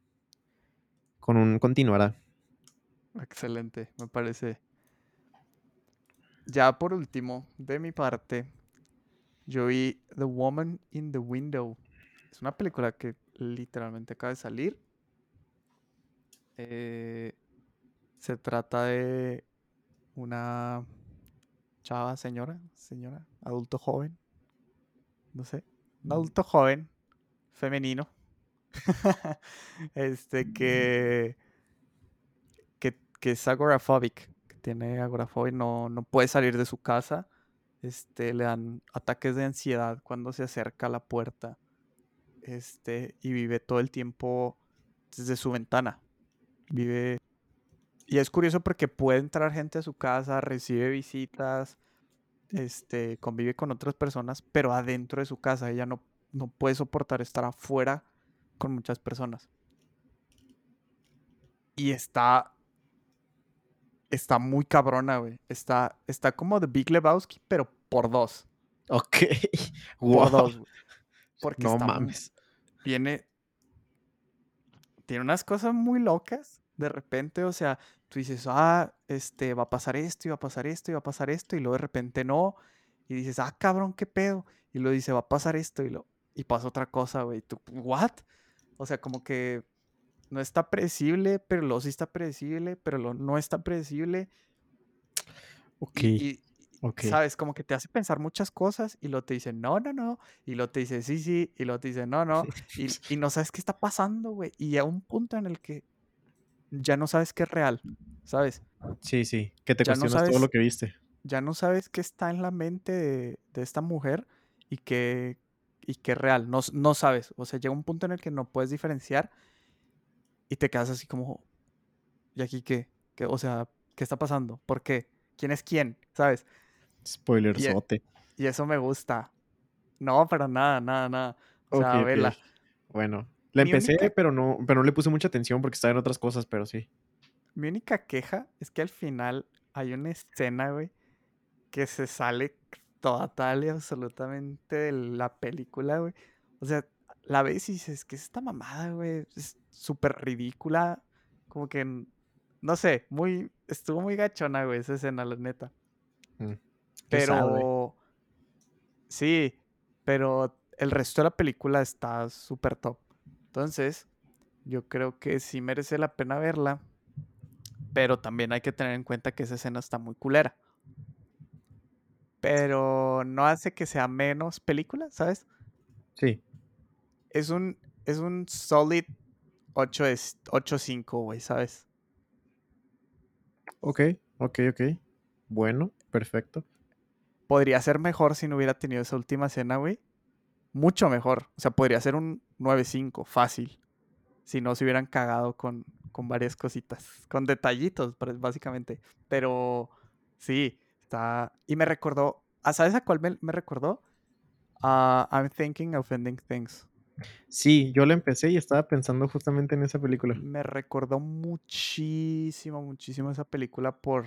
Speaker 1: con un continuará.
Speaker 2: Excelente, me parece. Ya por último, de mi parte, yo vi The Woman in the Window. Es una película que literalmente acaba de salir. Eh, se trata de una chava, señora, señora, adulto joven, no sé, un adulto joven, femenino, (laughs) este que, que, es agoraphobic, que tiene agorafobia, no, no puede salir de su casa, este, le dan ataques de ansiedad cuando se acerca a la puerta, este, y vive todo el tiempo desde su ventana, vive... Y es curioso porque puede entrar gente a su casa, recibe visitas, este, convive con otras personas, pero adentro de su casa ella no, no puede soportar estar afuera con muchas personas. Y está, está muy cabrona, güey. Está, está como The Big Lebowski, pero por dos.
Speaker 1: Ok. (laughs)
Speaker 2: Por
Speaker 1: Wow.
Speaker 2: dos, güey. Porque
Speaker 1: No
Speaker 2: está
Speaker 1: mames.
Speaker 2: Viene, tiene unas cosas muy locas. De repente, o sea, tú dices, ah, este, va a pasar esto, y va a pasar esto, y va a pasar esto, y luego de repente no. Y dices, ah, cabrón, qué pedo. Y luego dice, va a pasar esto, y, lo, y pasa otra cosa, güey. y Tú, ¿what? O sea, como que no está predecible, pero luego sí está predecible, pero lo no está predecible.
Speaker 1: Ok.
Speaker 2: Y, y-
Speaker 1: ok.
Speaker 2: ¿sabes? Como que te hace pensar muchas cosas y luego te dice, no, no, no. Y luego te dice, sí, sí. Y luego te dice, no, no. (laughs) Y, y no sabes qué está pasando, güey. Y a un punto en el que ya no sabes qué es real, ¿sabes?
Speaker 1: Sí, sí. Que te
Speaker 2: Ya no
Speaker 1: cuestionas todo lo que viste.
Speaker 2: Ya no sabes qué está en la mente de, de esta mujer y qué, y qué es real. No, no sabes. O sea, llega un punto en el que no puedes diferenciar y te quedas así como, ¿y aquí qué? ¿Qué? O sea, ¿qué está pasando? ¿Por qué? quién es quién, ¿sabes? E
Speaker 1: Spoilerzote.
Speaker 2: y eso me gusta. No, para nada, nada, nada. O sea,
Speaker 1: ok.
Speaker 2: vela.
Speaker 1: Bueno, la
Speaker 2: Mi
Speaker 1: empecé,
Speaker 2: única-
Speaker 1: pero no, pero no le puse mucha atención porque estaba en otras cosas, pero sí.
Speaker 2: Mi única queja es que al final hay una escena, güey, que se sale total y absolutamente de la película, güey. O sea, la ves y dices, ¿qué es esta mamada, güey? Es súper ridícula. Como que, no sé, muy, estuvo muy gachona, güey, esa escena, la neta.
Speaker 1: Mm.
Speaker 2: Pero, sí, pero el resto de la película está súper top. Entonces, yo creo que sí merece la pena verla. Pero también hay que tener en cuenta que esa escena está muy culera. Pero no hace que sea menos película, ¿sabes?
Speaker 1: Sí.
Speaker 2: Es un, es un solid 8 es 8.5, güey, ¿sabes?
Speaker 1: Ok, ok, ok. Bueno, perfecto.
Speaker 2: Podría ser mejor si no hubiera tenido esa última escena, güey. Mucho mejor. O sea, podría ser un 9.5, fácil. Si no se hubieran cagado con, con varias cositas. Con detallitos, básicamente. Pero sí, está. Y me recordó. ¿ah, ¿Sabes a cuál me, me recordó? A I'm Thinking of Ending Things.
Speaker 1: Sí, yo la empecé y estaba pensando justamente en esa película.
Speaker 2: Me recordó muchísimo, muchísimo esa película por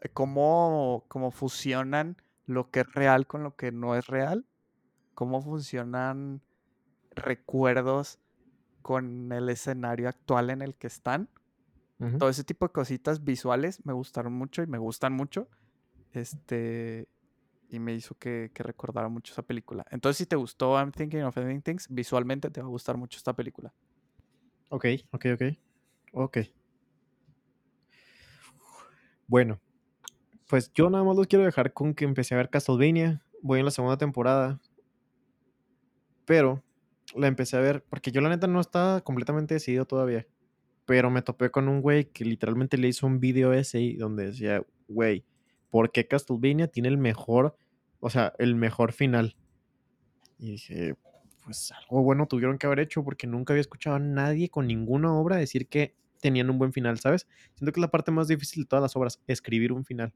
Speaker 2: eh, cómo, cómo fusionan lo que es real con lo que no es real. Cómo funcionan recuerdos con el escenario actual en el que están. Todo ese tipo de cositas visuales me gustaron mucho y me gustan mucho. Este. Y me hizo que, que recordara mucho esa película. Entonces, si te gustó I'm Thinking of Ending Things, visualmente te va a gustar mucho esta película.
Speaker 1: Ok, ok, ok. Ok. Bueno, pues yo nada más los quiero dejar con que empecé a ver Castlevania. Voy en la segunda temporada. Pero la empecé a ver porque yo la neta no estaba completamente decidido todavía. Pero me topé con un güey que literalmente le hizo un video ese donde decía, güey, ¿por qué Castlevania tiene el mejor, o sea, el mejor final? Y dije, pues algo bueno tuvieron que haber hecho porque nunca había escuchado a nadie con ninguna obra decir que tenían un buen final, ¿sabes? Siento que es la parte más difícil de todas las obras, escribir un final.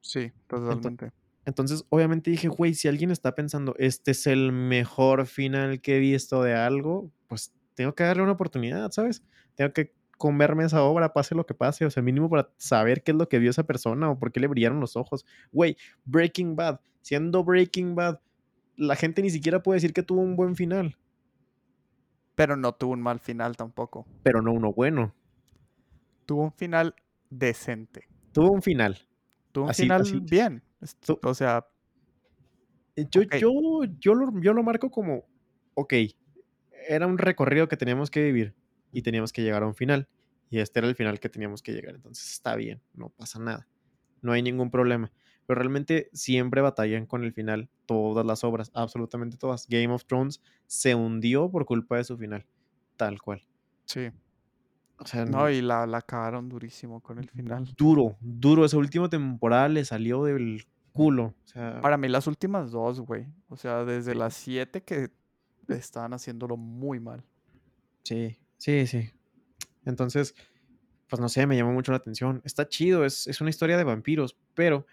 Speaker 2: Sí, totalmente.
Speaker 1: Entonces, obviamente dije, güey, si alguien está pensando, este es el mejor final que he visto de algo, pues tengo que darle una oportunidad, ¿sabes? Tengo que comerme esa obra, pase lo que pase, o sea, mínimo para saber qué es lo que vio esa persona o por qué le brillaron los ojos. Güey, Breaking Bad, siendo Breaking Bad, la gente ni siquiera puede decir que tuvo un buen final,
Speaker 2: Pero no tuvo un mal final tampoco.
Speaker 1: pero no uno bueno.
Speaker 2: Tuvo un final decente.
Speaker 1: Tuvo un final.
Speaker 2: Tuvo un
Speaker 1: Así-
Speaker 2: final
Speaker 1: así-
Speaker 2: bien.
Speaker 1: Tu-
Speaker 2: O sea,
Speaker 1: Yo, yo, yo, lo, yo lo marco como, ok, era un recorrido que teníamos que vivir y teníamos que llegar a un final. Y este era el final que teníamos que llegar. Entonces está bien, no pasa nada. No hay ningún problema. Pero realmente siempre batallan con el final. Todas las obras, absolutamente todas. Game of Thrones se hundió por culpa de su final. Tal cual.
Speaker 2: sí.
Speaker 1: O sea,
Speaker 2: No, y la, la cagaron durísimo con el final.
Speaker 1: duro, duro. Esa última temporada le salió del culo. O sea,
Speaker 2: Para mí las últimas dos, güey. O sea, desde las siete que estaban haciéndolo muy mal.
Speaker 1: Sí, sí, sí. Entonces, pues no sé, me llamó mucho la atención. Está chido, es, es una historia de vampiros, pero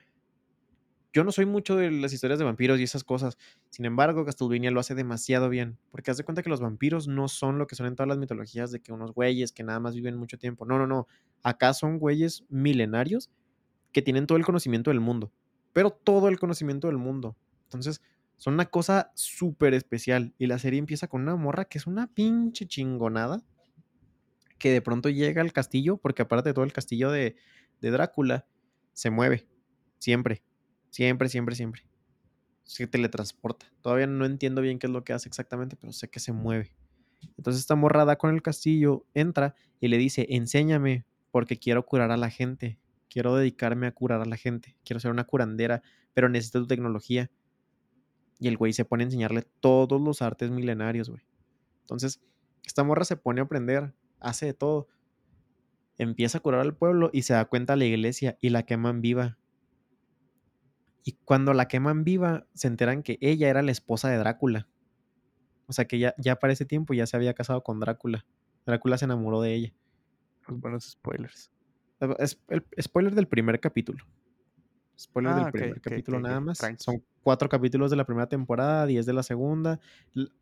Speaker 1: yo no soy mucho de las historias de vampiros y esas cosas. Sin embargo, Castlevania lo hace demasiado bien, porque haz de cuenta que los vampiros no son lo que son en todas las mitologías de que unos güeyes que nada más viven mucho tiempo. No, no, no. Acá son güeyes milenarios que tienen todo el conocimiento del mundo, pero todo el conocimiento del mundo. Entonces, son una cosa súper especial. Y la serie empieza con una morra que es una pinche chingonada. Que de pronto llega al castillo, porque aparte todo el castillo de, de Drácula, se mueve. Siempre. Siempre, siempre, siempre. Se teletransporta. Todavía no entiendo bien qué es lo que hace exactamente, pero sé que se mueve. Entonces esta morra da con el castillo, entra y le dice, enséñame, porque quiero curar a la gente. Quiero dedicarme a curar a la gente. Quiero ser una curandera, pero necesito tu tecnología. Y el güey se pone a enseñarle todos los artes milenarios, güey. Entonces, esta morra se pone a aprender, hace de todo. Empieza a curar al pueblo y se da cuenta la iglesia y la queman viva. Y cuando la queman viva, se enteran que ella era la esposa de Drácula. O sea que ya, ya para ese tiempo ya se había casado con Drácula. Drácula se enamoró de ella.
Speaker 2: Buenos spoilers.
Speaker 1: Es el spoiler del primer capítulo. Spoiler del
Speaker 2: Ah,
Speaker 1: primer
Speaker 2: okey,
Speaker 1: capítulo nada más.
Speaker 2: tranqui.
Speaker 1: Son 4 capítulos de la primera temporada, 10 de la segunda.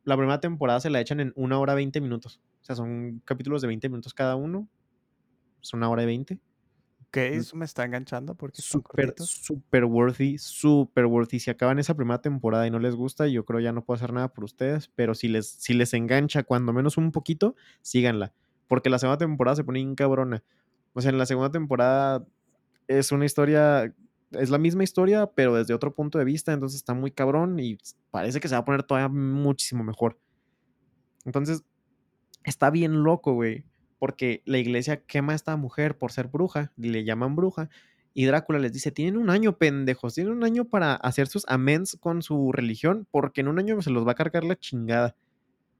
Speaker 1: La primera temporada se la echan en 1 hora 20 minutos. O sea, son capítulos de 20 minutos cada uno. Es 1 hora y 20.
Speaker 2: Okey,
Speaker 1: Mm.
Speaker 2: eso me está enganchando porque están
Speaker 1: Súper, súper worthy, súper worthy. Si acaban esa primera temporada y no les gusta, yo creo ya no puedo hacer nada por ustedes, pero si les si les engancha cuando menos un poquito, síganla, porque la segunda temporada se pone bien cabrona. O sea, en la segunda temporada es una historia es la misma historia, pero desde otro punto de vista, entonces está muy cabrón y parece que se va a poner todavía muchísimo mejor. Entonces, está bien loco, güey, porque la iglesia quema a esta mujer por ser bruja, y le llaman bruja, y Drácula les dice: "Tienen un año, pendejos, tienen un año para hacer sus amends con su religión, porque en un año se los va a cargar la chingada".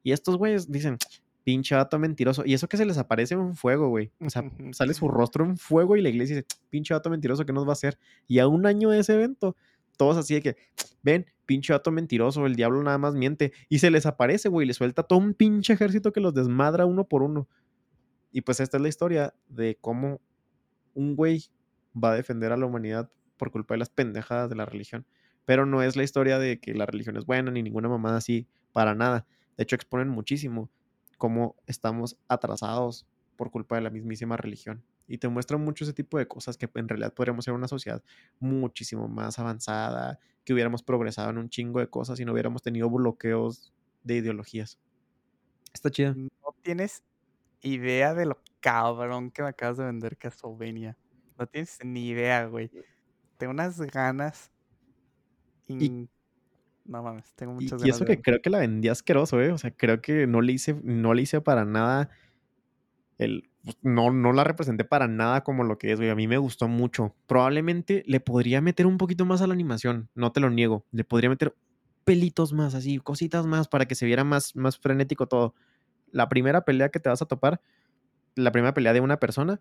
Speaker 1: Y estos güeyes dicen: "Pinche vato mentiroso", y eso que se les aparece un fuego, güey. O sea, sale su rostro en fuego y la iglesia dice: "Pinche vato mentiroso, ¿qué nos va a hacer?". Y a un año de ese evento, todos así de que: "Ven, pinche vato mentiroso, el diablo nada más miente". Y se les aparece, güey, les suelta todo un pinche ejército que los desmadra uno por uno. Y pues esta es la historia de cómo un güey va a defender a la humanidad por culpa de las pendejadas de la religión. Pero no es la historia de que la religión es buena ni ninguna mamada así, para nada. De hecho, exponen muchísimo cómo estamos atrasados por culpa de la mismísima religión. Y te muestran mucho ese tipo de cosas que en realidad podríamos ser una sociedad muchísimo más avanzada, que hubiéramos progresado en un chingo de cosas y no hubiéramos tenido bloqueos de ideologías. Está chida.
Speaker 2: No tienes idea de lo cabrón que me acabas de vender Castlevania. No tienes ni idea, güey. Tengo unas ganas
Speaker 1: Y
Speaker 2: no mames, tengo
Speaker 1: y
Speaker 2: muchas
Speaker 1: y
Speaker 2: ganas
Speaker 1: eso
Speaker 2: de
Speaker 1: que creo que la vendí asqueroso, ¿eh? O sea, creo que no le hice no le hice para nada el no no la representé para nada como lo que es, güey. A mí me gustó mucho. Probablemente le podría meter un poquito más a la animación, no te lo niego. Le podría meter pelitos más, así, cositas más para que se viera más más frenético todo. La primera pelea que te vas a topar, la primera pelea de una persona,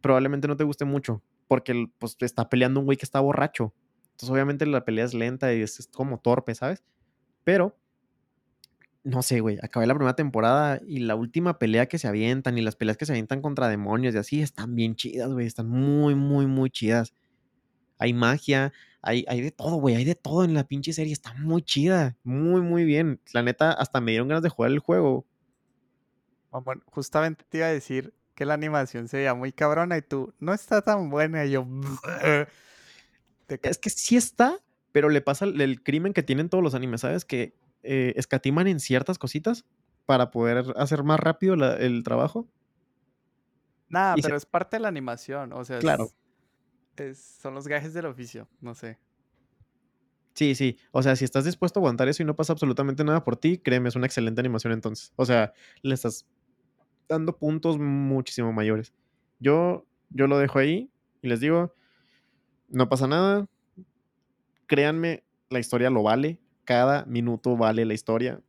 Speaker 1: probablemente no te guste mucho, porque pues, está peleando un güey que está borracho. Entonces, obviamente, la pelea es lenta y es como torpe, ¿sabes? Pero no sé, güey, acabé la primera temporada y la última pelea que se avientan y las peleas que se avientan contra demonios y así están bien chidas, güey, están muy, muy, muy chidas. Hay magia, hay hay de todo, güey, hay de todo en la pinche serie, está muy chida, muy, muy bien. La neta, hasta me dieron ganas de jugar el juego.
Speaker 2: Mamón, justamente te iba a decir que la animación se veía muy cabrona y tú: "No está tan buena", y yo: (laughs) Te
Speaker 1: Es que sí está, pero le pasa el el crimen que tienen todos los animes, ¿sabes? Que, eh, escatiman en ciertas cositas para poder hacer más rápido la el trabajo. Se
Speaker 2: pero es parte de la animación, o sea,
Speaker 1: Claro.
Speaker 2: es es son los gajes del oficio, no sé.
Speaker 1: Sí, sí. O sea, si estás dispuesto a aguantar eso y no pasa absolutamente nada por ti, créeme, es una excelente animación entonces. O sea, le estás dando puntos muchísimo mayores. Yo yo lo dejo ahí y les digo, no pasa nada. Créanme, la historia lo vale, cada minuto vale la historia.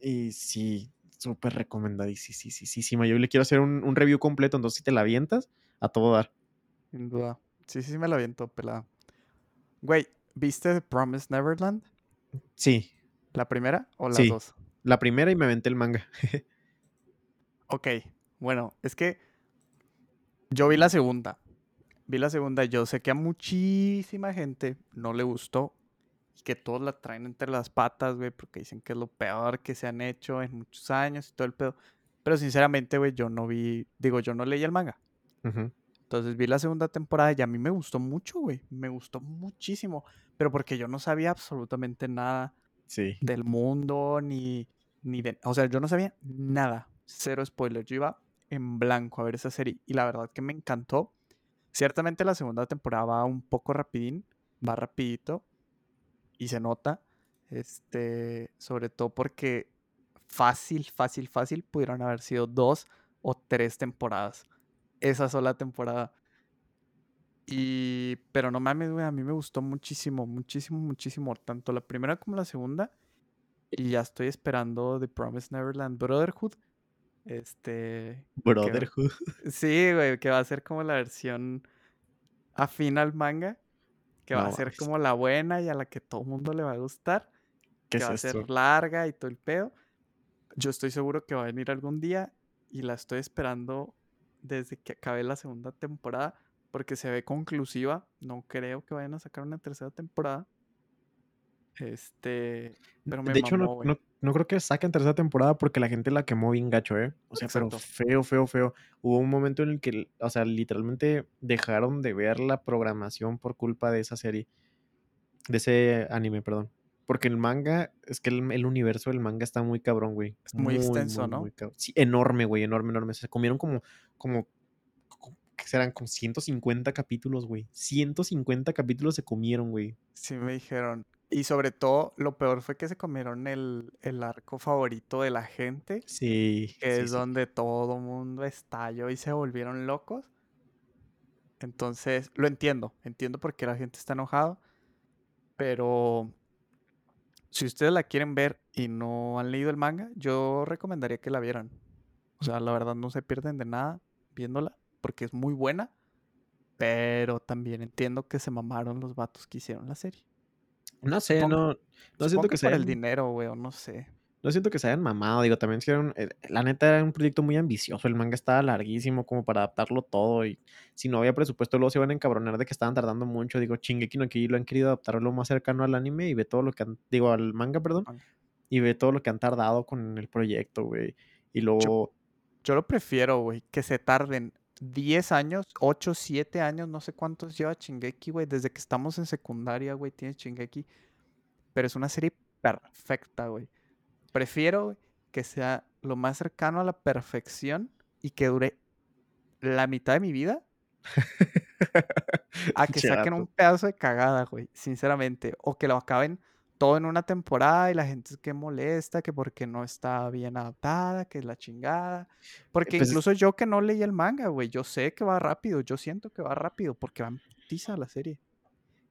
Speaker 1: Y sí, súper recomendadisisisisísima. Yo le quiero hacer un un review completo, entonces, si te la avientas, a todo dar.
Speaker 2: Sin duda. Sí, sí, sí me la aviento pelada. Güey, ¿viste The Promised Neverland?
Speaker 1: Sí.
Speaker 2: ¿La primera o las
Speaker 1: Sí,
Speaker 2: 2?
Speaker 1: la primera y me aventé el manga. (laughs)
Speaker 2: Okey, bueno, es que yo vi la segunda. Vi la segunda, yo sé que a muchísima gente no le gustó, y que todos la traen entre las patas, güey, porque dicen que es lo peor que se han hecho en muchos años y todo el pedo. Pero sinceramente, güey, yo no vi digo, yo no leí el manga.
Speaker 1: Ujú.
Speaker 2: Entonces, vi la segunda temporada y a mí me gustó mucho, güey, me gustó muchísimo, pero porque yo no sabía absolutamente nada
Speaker 1: Sí.
Speaker 2: del mundo, ni ni de o sea, yo no sabía nada, cero spoiler. Yo iba en blanco a ver esa serie y la verdad que me encantó. Ciertamente la segunda temporada va un poco rapidín, va rapidito y se nota, este, sobre todo porque fácil, fácil, fácil pudieron haber sido 2 o 3 temporadas, esa sola temporada. Y pero no mames, güey, a mí me gustó muchísimo, muchísimo, muchísimo, tanto la primera como la segunda. Y ya estoy esperando The Promised Neverland Brotherhood, este, que
Speaker 1: Brotherhood. (laughs)
Speaker 2: sí, güey, que va a ser como la versión afín al manga, que va a ser como la buena y a la que todo mundo le va a gustar,
Speaker 1: ¿Qué
Speaker 2: que
Speaker 1: es
Speaker 2: va a
Speaker 1: esto?
Speaker 2: ser larga y todo el pedo. Yo estoy seguro que va a venir algún día y la estoy esperando desde que acabé la segunda temporada porque se ve conclusiva. No creo que vayan a sacar una tercera temporada. Este, pero me
Speaker 1: De hecho, no, no creo que saquen tercera temporada porque la gente la quemó bien gacho, ¿eh? O sea, pero
Speaker 2: Exacto.
Speaker 1: feo, feo, feo. Hubo un momento en el que, o sea, literalmente dejaron de ver la programación por culpa de esa serie. De ese anime, perdón. Porque el manga, es que el, el universo del manga está muy cabrón, güey.
Speaker 2: Es muy extenso,
Speaker 1: muy,
Speaker 2: ¿no?
Speaker 1: Muy. Sí, enorme, güey, enorme, enorme. Se comieron como, como, como- ¿qué serán? Como 150 capítulos, güey. 150 capítulos se comieron, güey.
Speaker 2: Sí me dijeron. Y sobre todo, lo peor fue que se comieron el, el arco favorito de la gente,
Speaker 1: Sí,
Speaker 2: que
Speaker 1: sí,
Speaker 2: es
Speaker 1: sí.
Speaker 2: donde todo mundo estalló y se volvieron locos. Entonces, lo entiendo, entiendo por qué la gente está enojado, pero si ustedes la quieren ver y no han leído el manga, yo recomendaría que la vieran. O sea, la verdad no se pierden de nada viéndola, porque es muy buena, pero también entiendo que se mamaron los vatos que hicieron la serie.
Speaker 1: No sé,
Speaker 2: Supongo-
Speaker 1: no, no siento
Speaker 2: que
Speaker 1: que se
Speaker 2: por el dinero, güey, no sé.
Speaker 1: no siento que se hayan mamado, digo, también hicieron, eh, la neta era un proyecto muy ambicioso, el manga estaba larguísimo como para adaptarlo todo y si no había presupuesto luego se iban a encabronar de que estaban tardando mucho, digo, Shingeki no lo han querido adaptar lo más cercano al anime y ve todo lo que han, digo, al manga, perdón, y ve todo lo que han tardado con el proyecto, güey, y luego,
Speaker 2: Yo lo prefiero, güey, que se tarden 10 años, 8, 7 años, no sé cuántos lleva Shingeki, güey, desde que estamos en secundaria, güey, tiene Shingeki, pero es una serie perfecta, güey. Prefiero que sea lo más cercano a la perfección y que dure la mitad de mi vida (laughs) a que saquen un pedazo de cagada, güey, sinceramente, o que lo acaben todo en una temporada y la gente que molesta, que porque no está bien adaptada, que es la chingada. Porque
Speaker 1: Pues es-
Speaker 2: incluso yo que no leí el manga, güey, yo sé que va rápido, yo siento que va rápido porque va en putiza la serie.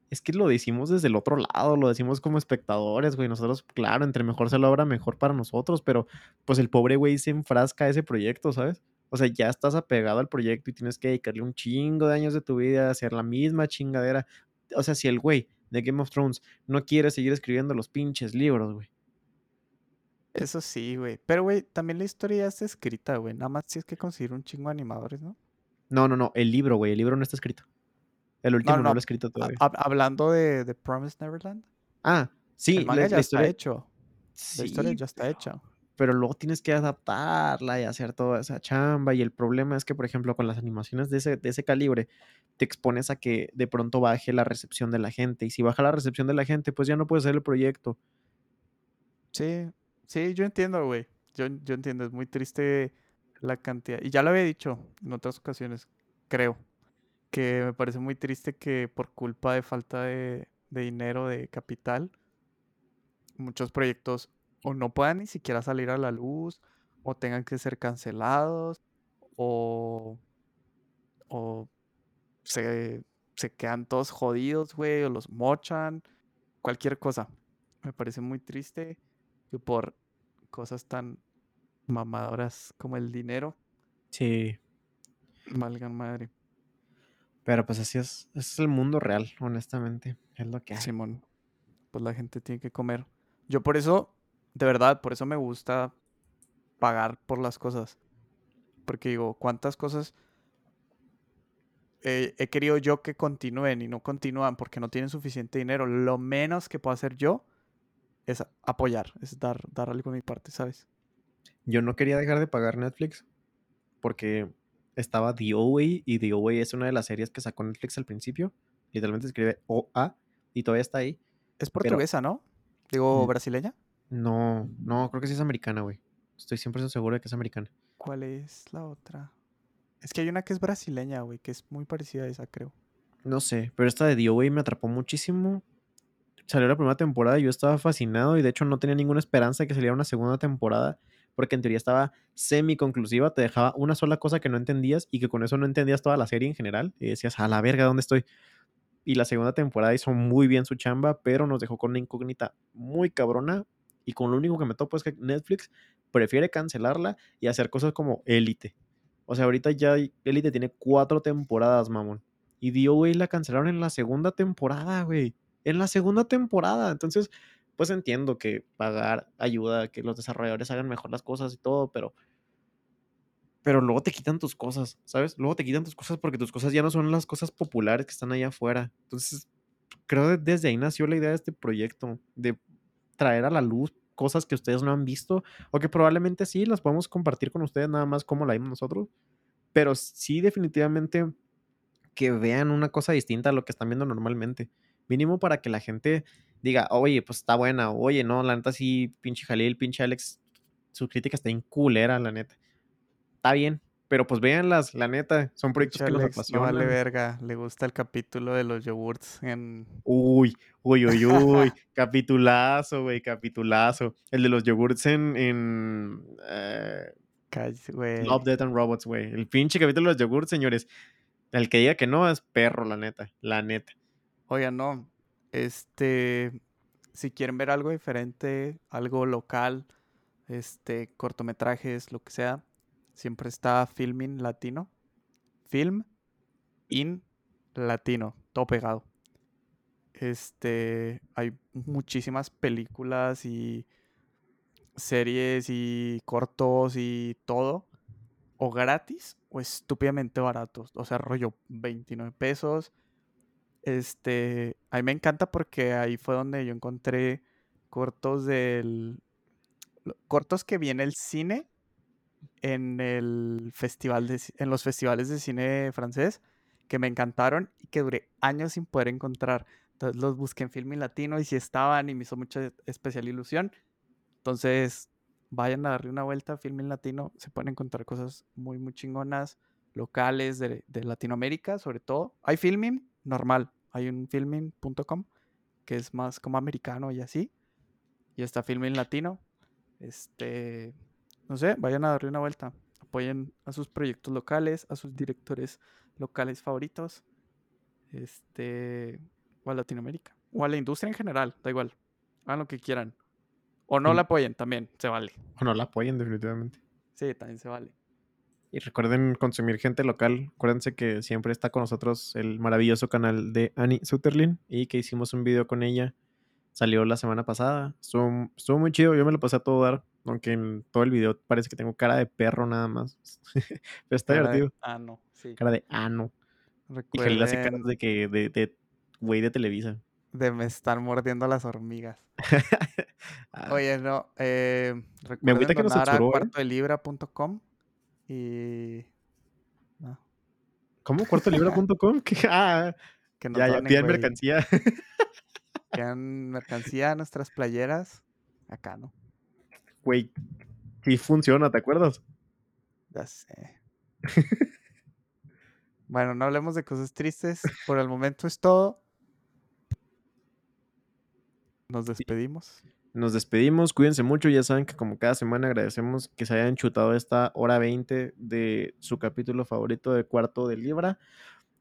Speaker 1: Es que lo decimos desde el otro lado, lo decimos como espectadores, güey. Nosotros, claro, entre mejor se la obra, mejor para nosotros, pero pues el pobre güey se enfrasca a ese proyecto, ¿sabes? O sea, ya estás apegado al proyecto y tienes que dedicarle un chingo de años de tu vida a hacer la misma chingadera. O sea, si el güey de Game of Thrones no quiere seguir escribiendo los pinches libros, güey.
Speaker 2: Eso sí, güey. Pero, güey, también la historia ya está escrita, güey. Nada más si es que conseguir un chingo de animadores, ¿no?
Speaker 1: No, no, no, el libro, güey, el libro no está escrito. El último no,
Speaker 2: no,
Speaker 1: lo he escrito todavía.
Speaker 2: hab- hablando de, de Promised Neverland,
Speaker 1: Ah, sí,
Speaker 2: el manga
Speaker 1: la,
Speaker 2: ya
Speaker 1: la
Speaker 2: está
Speaker 1: historia.
Speaker 2: hecho. La historia
Speaker 1: Sí,
Speaker 2: ya está hecha.
Speaker 1: Pero luego tienes que adaptarla y hacer toda esa chamba. Y el problema es que, por ejemplo, con las animaciones de ese, de ese calibre, te expones a que de pronto baje la recepción de la gente. Y si baja la recepción de la gente, pues ya no puedes hacer el proyecto.
Speaker 2: Sí, sí, yo entiendo, güey. Yo, yo entiendo, es muy triste la cantidad. Y ya lo había dicho en otras ocasiones, creo, que me parece muy triste que por culpa de falta de, de dinero, de capital, muchos proyectos o no puedan ni siquiera salir a la luz, o tengan que ser cancelados, o, o se, se quedan todos jodidos, güey, o los mochan, cualquier cosa. Me parece muy triste que por cosas tan mamadoras como el dinero
Speaker 1: Sí.
Speaker 2: valgan madre.
Speaker 1: Pero pues así es. Es el mundo real, honestamente. Es lo que hay.
Speaker 2: Simón, pues la gente tiene que comer. Yo por eso, de verdad, por eso me gusta pagar por las cosas. Porque digo, ¿cuántas cosas eh, he querido yo que continúen y no continúan porque no tienen suficiente dinero? Lo menos que puedo hacer yo es apoyar, es dar, dar algo de mi parte, ¿sabes?
Speaker 1: Yo no quería dejar de pagar Netflix porque estaba The OA y The OA es una de las series que sacó Netflix al principio. Literalmente escribe OA y todavía está ahí.
Speaker 2: Es
Speaker 1: Pero-
Speaker 2: portuguesa, ¿no? Digo, brasileña.
Speaker 1: No, no, creo que sí es americana, güey. Estoy 100% seguro de que es americana.
Speaker 2: ¿Cuál es la otra? Es que hay una que es brasileña, güey, que es muy parecida a esa, creo.
Speaker 1: No sé, pero esta de The OA me atrapó muchísimo. Salió la primera temporada y yo estaba fascinado y de hecho no tenía ninguna esperanza de que saliera una segunda temporada porque en teoría estaba semi-conclusiva, te dejaba una sola cosa que no entendías y que con eso no entendías toda la serie en general y decías, a la verga, ¿dónde estoy? Y la segunda temporada hizo muy bien su chamba, pero nos dejó con una incógnita muy cabrona y con lo único que me topo es que Netflix prefiere cancelarla y hacer cosas como Élite. O sea, ahorita ya Élite tiene cuatro temporadas, mamón. Y güey, la cancelaron en la segunda temporada, güey. En la segunda temporada. Entonces, pues entiendo que pagar ayuda que los desarrolladores hagan mejor las cosas y todo, pero pero luego te quitan tus cosas, ¿sabes? Luego te quitan tus cosas porque tus cosas ya no son las cosas populares que están allá afuera. Entonces, creo que desde ahí nació la idea de este proyecto, de traer a la luz cosas que ustedes no han visto o que probablemente sí las podemos compartir con ustedes nada más como la vimos nosotros, pero sí definitivamente que vean una cosa distinta a lo que están viendo normalmente. Mínimo para que la gente diga, oye, pues está buena, oye, no, la neta sí, pinche Jalil, pinche Alex, su crítica está inculera, la neta. Está bien, pero pues véanlas, la neta, son proyectos
Speaker 2: Pinche
Speaker 1: que los
Speaker 2: Alex, no vale
Speaker 1: apasionan.
Speaker 2: verga. Le gusta el capítulo de los yogurts en.
Speaker 1: Uy, uy, uy, uy, (laughs) capitulazo, güey, capitulazo. El de los yogurts en, en eh,
Speaker 2: güey.
Speaker 1: Love, Death and Robots, güey. El pinche capítulo de los yogurts, señores. El que diga que no es perro, la neta, la neta.
Speaker 2: Oigan, no. Este. Si quieren ver algo diferente, algo local, este, cortometrajes, lo que sea, siempre está Filming Latino. Film in Latino, todo pegado. Este, hay muchísimas películas y series y cortos y todo. O gratis o estúpidamente baratos. O sea, rollo 29 pesos. Este, a mí me encanta porque ahí fue donde yo encontré cortos del... Cortos que viene el cine en el festival de, en los festivales de cine francés que me encantaron y que duré años sin poder encontrar. Entonces los busqué en Filmin Latino y si estaban y me hizo mucha especial ilusión. Entonces vayan a darle una vuelta a Filmin Latino. Se pueden encontrar cosas muy, muy chingonas, locales de, de Latinoamérica, sobre todo. Hay Filmin normal, hay un filmin.com que es más como americano y así. Y está Filmin Latino. Este, no sé, vayan a darle una vuelta. Apoyen a sus proyectos locales, a sus directores locales favoritos. Este, o a Latinoamérica. O a la industria en general, da igual. Hagan lo que quieran. O no
Speaker 1: Mm.
Speaker 2: la apoyen también, se vale.
Speaker 1: O no la apoyen, definitivamente.
Speaker 2: Sí, también se vale.
Speaker 1: Y recuerden consumir gente local. Acuérdense que siempre está con nosotros el maravilloso canal de Annie Sutherlin y que hicimos un video con ella. Salió la semana pasada. Estuvo, estuvo muy chido. Yo me lo pasé a todo dar. Aunque en todo el video parece que tengo cara de perro nada más. (laughs) Pero está
Speaker 2: Cara
Speaker 1: divertido.
Speaker 2: Ah, no, sí.
Speaker 1: Cara de ano. Y Jalil hace caras de que de, güey de Televisa.
Speaker 2: de me están mordiendo las hormigas. (laughs)
Speaker 1: Ah,
Speaker 2: Oye, no, eh,
Speaker 1: Me
Speaker 2: recuerden
Speaker 1: agüita que nos
Speaker 2: donar a
Speaker 1: censuró, ¿eh?
Speaker 2: cuartodelibra.com y... No,
Speaker 1: ¿Cómo? ¿Cuartolibra.com? (laughs) Ah,
Speaker 2: que nos
Speaker 1: ya, ya, pidan mercancía.
Speaker 2: Quedan mercancía, nuestras playeras. Acá, ¿no?
Speaker 1: Güey, sí funciona, ¿te acuerdas?
Speaker 2: Ya sé. bueno, no hablemos de cosas tristes. Por el momento es todo. Nos despedimos.
Speaker 1: Nos despedimos, cuídense mucho, ya saben que como cada semana agradecemos que se hayan chutado esta hora 20 de su capítulo favorito de Cuarto de Libra.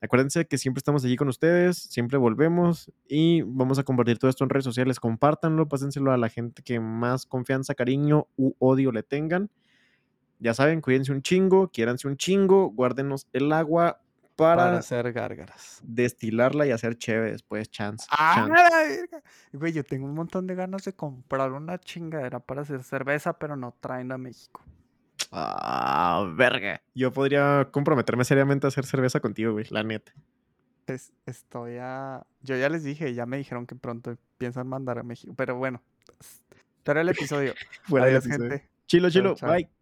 Speaker 1: Acuérdense que siempre estamos allí con ustedes, siempre volvemos y vamos a compartir todo esto en redes sociales. Compártanlo, pásenselo a la gente que más confianza, cariño u odio le tengan. Ya saben, cuídense un chingo, quiéranse un chingo, guárdenos el agua para,
Speaker 2: Para hacer gárgaras.
Speaker 1: destilarla y hacer chévere después, chance.
Speaker 2: ¡Ah,
Speaker 1: chance.
Speaker 2: Güey, yo tengo un montón de ganas de comprar una chingadera para hacer cerveza, pero no traen a México.
Speaker 1: Ah, verga. Yo podría comprometerme seriamente a hacer cerveza contigo, güey, la neta.
Speaker 2: Pues estoy a... Yo ya les dije, ya me dijeron que pronto piensan mandar a México. Pero bueno, era el episodio. (laughs)
Speaker 1: Fuera del
Speaker 2: Adiós,
Speaker 1: episodio.
Speaker 2: gente.
Speaker 1: Chilo,
Speaker 2: Chao,
Speaker 1: chilo,
Speaker 2: chao.
Speaker 1: bye.